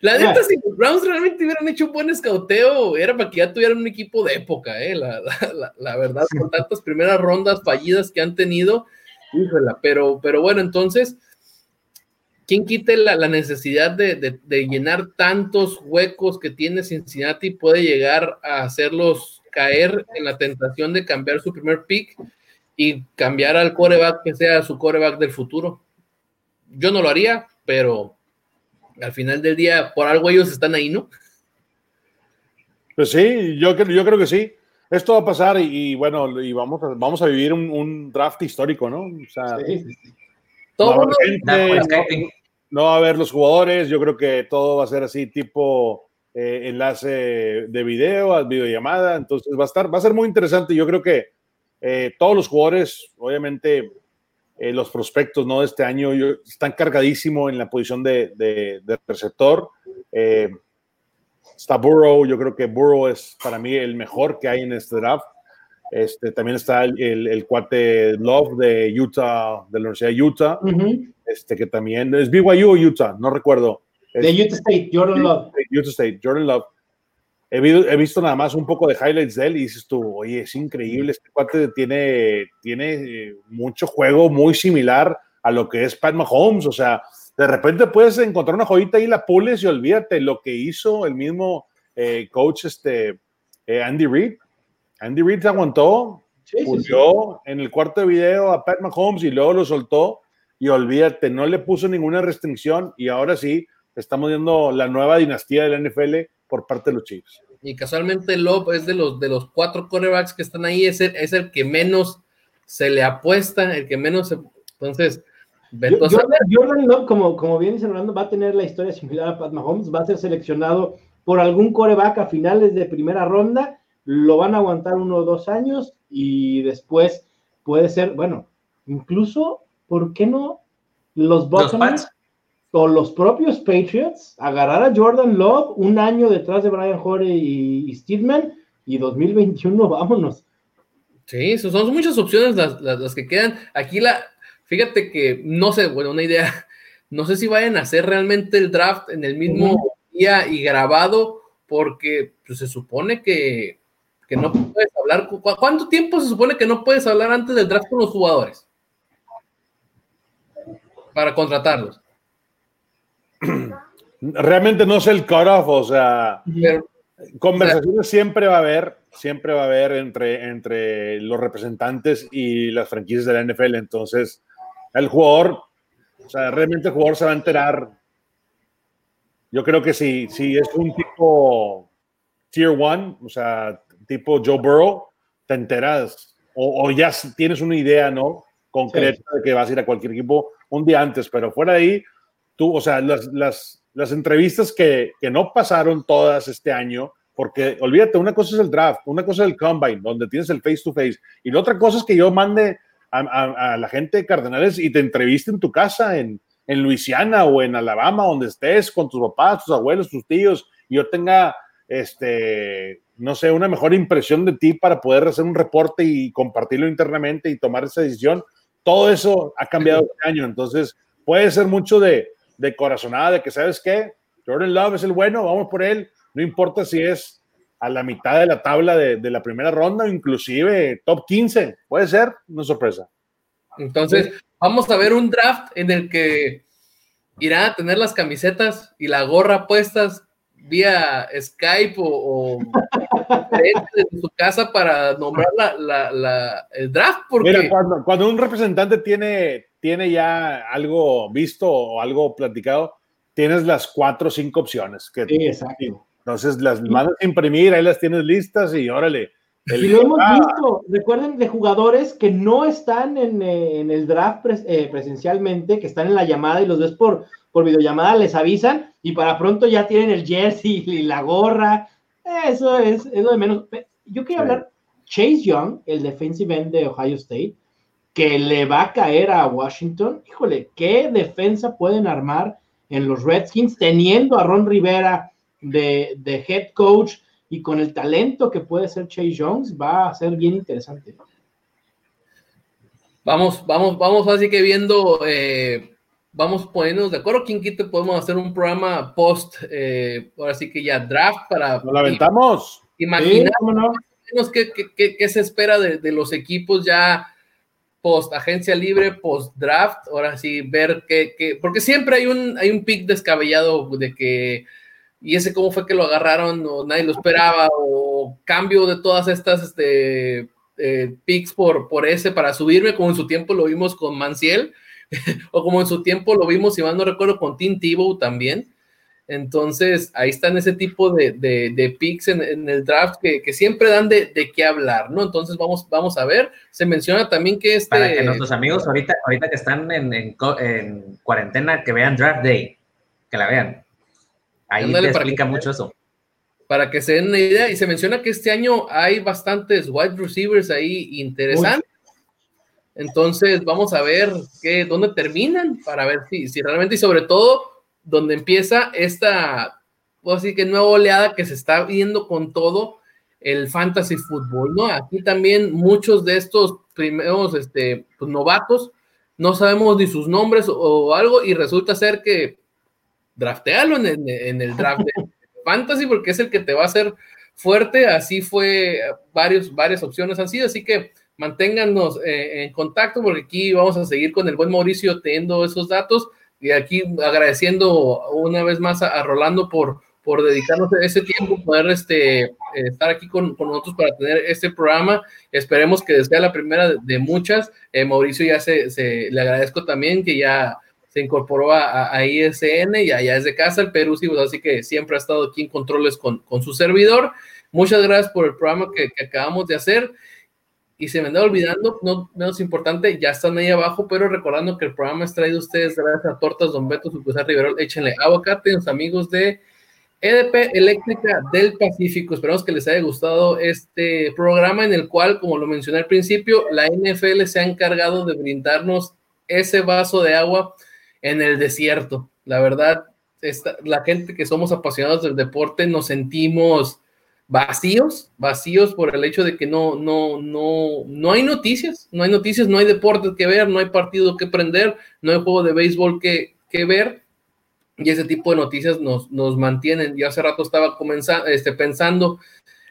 La neta, si los Browns realmente hubieran hecho un buen escauteo, era para que ya tuvieran un equipo de época, ¿eh? la, la, la verdad, con tantas primeras rondas fallidas que han tenido, híjola, pero, pero bueno, entonces, ¿quién quite la, necesidad de, llenar tantos huecos que tiene Cincinnati puede llegar a hacerlos caer en la tentación de cambiar su primer pick y cambiar al coreback que sea su coreback del futuro? Yo no lo haría, pero al final del día, por algo ellos están ahí, ¿no? Pues sí, yo, yo creo que sí. Esto va a pasar y, bueno, y vamos a, vamos a vivir un, draft histórico, ¿no? O sea, todo no, va a haber los jugadores, yo creo que todo va a ser así tipo eh, enlace de video, videollamada, entonces va a estar, va a ser muy interesante. Yo creo que eh, todos los jugadores, obviamente, eh, los prospectos ¿no? de este año están cargadísimo en la posición de, de, receptor. está Burrow, yo creo que Burrow es para mí el mejor que hay en este draft. Este, también está el, el, cuate Love de Utah, de la Universidad de Utah, este, que también es BYU o Utah, no recuerdo. de Utah State, Jordan Love. Utah State, Jordan Love. He, he, visto nada más un poco de highlights de él y dices tú, oye, es increíble, este cuate tiene, tiene eh, mucho juego muy similar a lo que es Pat Mahomes, o sea, de repente puedes encontrar una joyita y la pules y olvídate lo que hizo el mismo eh, coach este, eh, Andy Reid Andy Reid se aguantó, sí, en el cuarto de video a Pat Mahomes y luego lo soltó. Y olvídate, no le puso ninguna restricción y ahora sí estamos viendo la nueva dinastía de la NFL por parte de los Chiefs. Y casualmente Love es de los, de los cuatro quarterbacks que están ahí, es el, es el que menos se le apuesta, el que menos se... Entonces, Jordan, Love, como, como bien dice Rolando, va a tener la historia similar a Pat Mahomes, va a ser seleccionado por algún coreback a finales de primera ronda lo van a aguantar uno o dos años y después puede ser, bueno, incluso, ¿por qué no los Buccaneers o los propios Patriots agarrar a Jordan Love un año detrás de Brian Horry y, Steedman y 2021 *laughs* vámonos? Sí, son muchas opciones las, que quedan. Aquí la, fíjate que no sé, bueno, una idea, *laughs* no sé si vayan a hacer realmente el draft en el mismo día y grabado, porque pues, se supone que que no puedes hablar. ¿Cuánto tiempo se supone que no puedes hablar antes del draft con los jugadores? Para contratarlos. *clears throat* Realmente no sé el cutoff, o sea, conversaciones siempre va a haber, siempre va a haber entre, entre los representantes y las franquicias de la NFL. Entonces, el jugador, o sea, realmente el jugador se va a enterar. Yo creo que si, si es un tipo tier one, o sea, tipo Joe Burrow, te enteras o, ya tienes una idea, ¿no? Concreta de que vas a ir a cualquier equipo un día antes, pero fuera de ahí, tú, o sea, las, las, las entrevistas que, que no pasaron todas este año, porque olvídate, una cosa es el draft, una cosa es el combine, donde tienes el face to face, y la otra cosa es que yo mande a, a, la gente de Cardenales y te entreviste en tu casa en, en Luisiana o en Alabama, donde estés con tus papás, tus abuelos, tus tíos, y yo tenga este, no sé, una mejor impresión de ti para poder hacer un reporte y compartirlo internamente y tomar esa decisión, todo eso ha cambiado este año. Entonces, puede ser mucho de, de corazonada, de que, ¿sabes qué? Jordan Love es el bueno, vamos por él. No importa si es a la mitad de la tabla de, de la primera ronda, o inclusive top 15. Puede ser una sorpresa. Entonces, vamos a ver un draft en el que irán a tener las camisetas y la gorra puestas vía Skype o, en su casa para nombrar la, el draft. Porque... Mira, cuando, cuando, un representante tiene, tiene ya algo visto o algo platicado, tienes las cuatro o cinco opciones. Que, sí, exacto. Entonces las mandas a imprimir, ahí las tienes listas y órale. Y lo hemos visto, recuerden de jugadores que no están en, eh, en el draft eh, presencialmente, que están en la llamada y los ves por, por videollamada, les avisan y para pronto ya tienen el jersey y la gorra. Eso es, es lo de menos. Yo quería hablar, Chase Young, el defensive end de Ohio State, que le va a caer a Washington. Híjole, ¿qué defensa pueden armar en los Redskins teniendo a Ron Rivera de, de head coach y con el talento que puede ser Chase Young? Va a ser bien interesante. Vamos, vamos, vamos así que viendo eh, vamos poniéndonos de acuerdo. ¿Quién quite podemos hacer un programa post, eh, ahora sí que ya draft para. ¿Nos la aventamos? Imaginar qué, qué, qué, se espera de, de, los equipos ya post agencia libre, post draft. Ahora sí, ver qué. Porque siempre hay un, hay un pick descabellado de que. Y ese cómo fue que lo agarraron, o nadie lo esperaba, o cambio de todas estas este, eh, picks por, por ese para subirme, como en su tiempo lo vimos con Manciel *laughs* o como en su tiempo lo vimos, si mal no recuerdo, con Tim Tebow también. Entonces, ahí están ese tipo de, de, picks en, el draft que, que siempre dan de, de, qué hablar, ¿no? Entonces, vamos, vamos a ver. Se menciona también que este... Para que nuestros amigos ahorita, ahorita que están en, en, en cuarentena, que vean Draft Day, que la vean. Ahí te explica mucho eso. Para que se den una idea, y se menciona que este año hay bastantes wide receivers ahí interesantes. Entonces, vamos a ver qué, dónde terminan para ver si, si realmente y sobre todo donde empieza esta, así que nueva oleada que se está viendo con todo el fantasy fútbol, ¿no? Aquí también muchos de estos primeros este, pues, novatos no sabemos ni sus nombres o, algo y resulta ser que draftealo en, en, en el draft de *laughs* fantasy porque es el que te va a hacer fuerte, así fue, varios, varias opciones han sido, así que manténganos eh, en contacto porque aquí vamos a seguir con el buen Mauricio teniendo esos datos y aquí agradeciendo una vez más a, Rolando por, por dedicarnos ese tiempo, poder este, estar aquí con, con, nosotros para tener este programa. Esperemos que sea la primera de, muchas. Eh, Mauricio ya se, se, le agradezco también que ya se incorporó a, ISN y allá es de casa, el Perú, sí, pues, así que siempre ha estado aquí en controles con, con su servidor. Muchas gracias por el programa que, acabamos de hacer. Y se me anda olvidando, no menos importante, ya están ahí abajo, pero recordando que el programa es traído ustedes gracias a Tortas Don Beto, Sucursal Rivero, échenle aguacate, los amigos de EDP Eléctrica del Pacífico. Esperamos que les haya gustado este programa en el cual, como lo mencioné al principio, la NFL se ha encargado de brindarnos ese vaso de agua en el desierto. La verdad, la gente que somos apasionados del deporte nos sentimos vacíos, vacíos por el hecho de que no, no, no, no hay noticias, no hay noticias, no hay deportes que ver, no hay partido que prender, no hay juego de béisbol que, que ver, y ese tipo de noticias nos, nos mantienen. Yo hace rato estaba comenzando, este, pensando,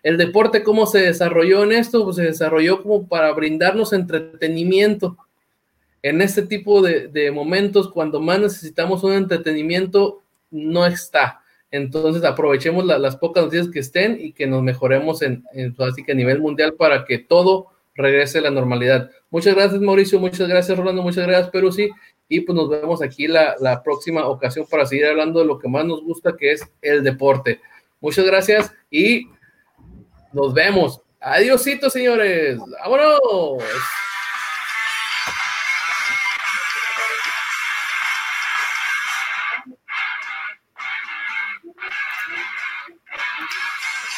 el deporte, ¿cómo se desarrolló en esto? Pues se desarrolló como para brindarnos entretenimiento. En este tipo de, momentos, cuando más necesitamos un entretenimiento, no está entonces aprovechemos las pocas noticias que estén y que nos mejoremos en, así que a nivel mundial para que todo regrese a la normalidad. Muchas gracias Mauricio, muchas gracias Rolando, muchas gracias Peruzzi y pues nos vemos aquí la, la próxima ocasión para seguir hablando de lo que más nos gusta que es el deporte. Muchas gracias y nos vemos. Adiósito señores. Vámonos.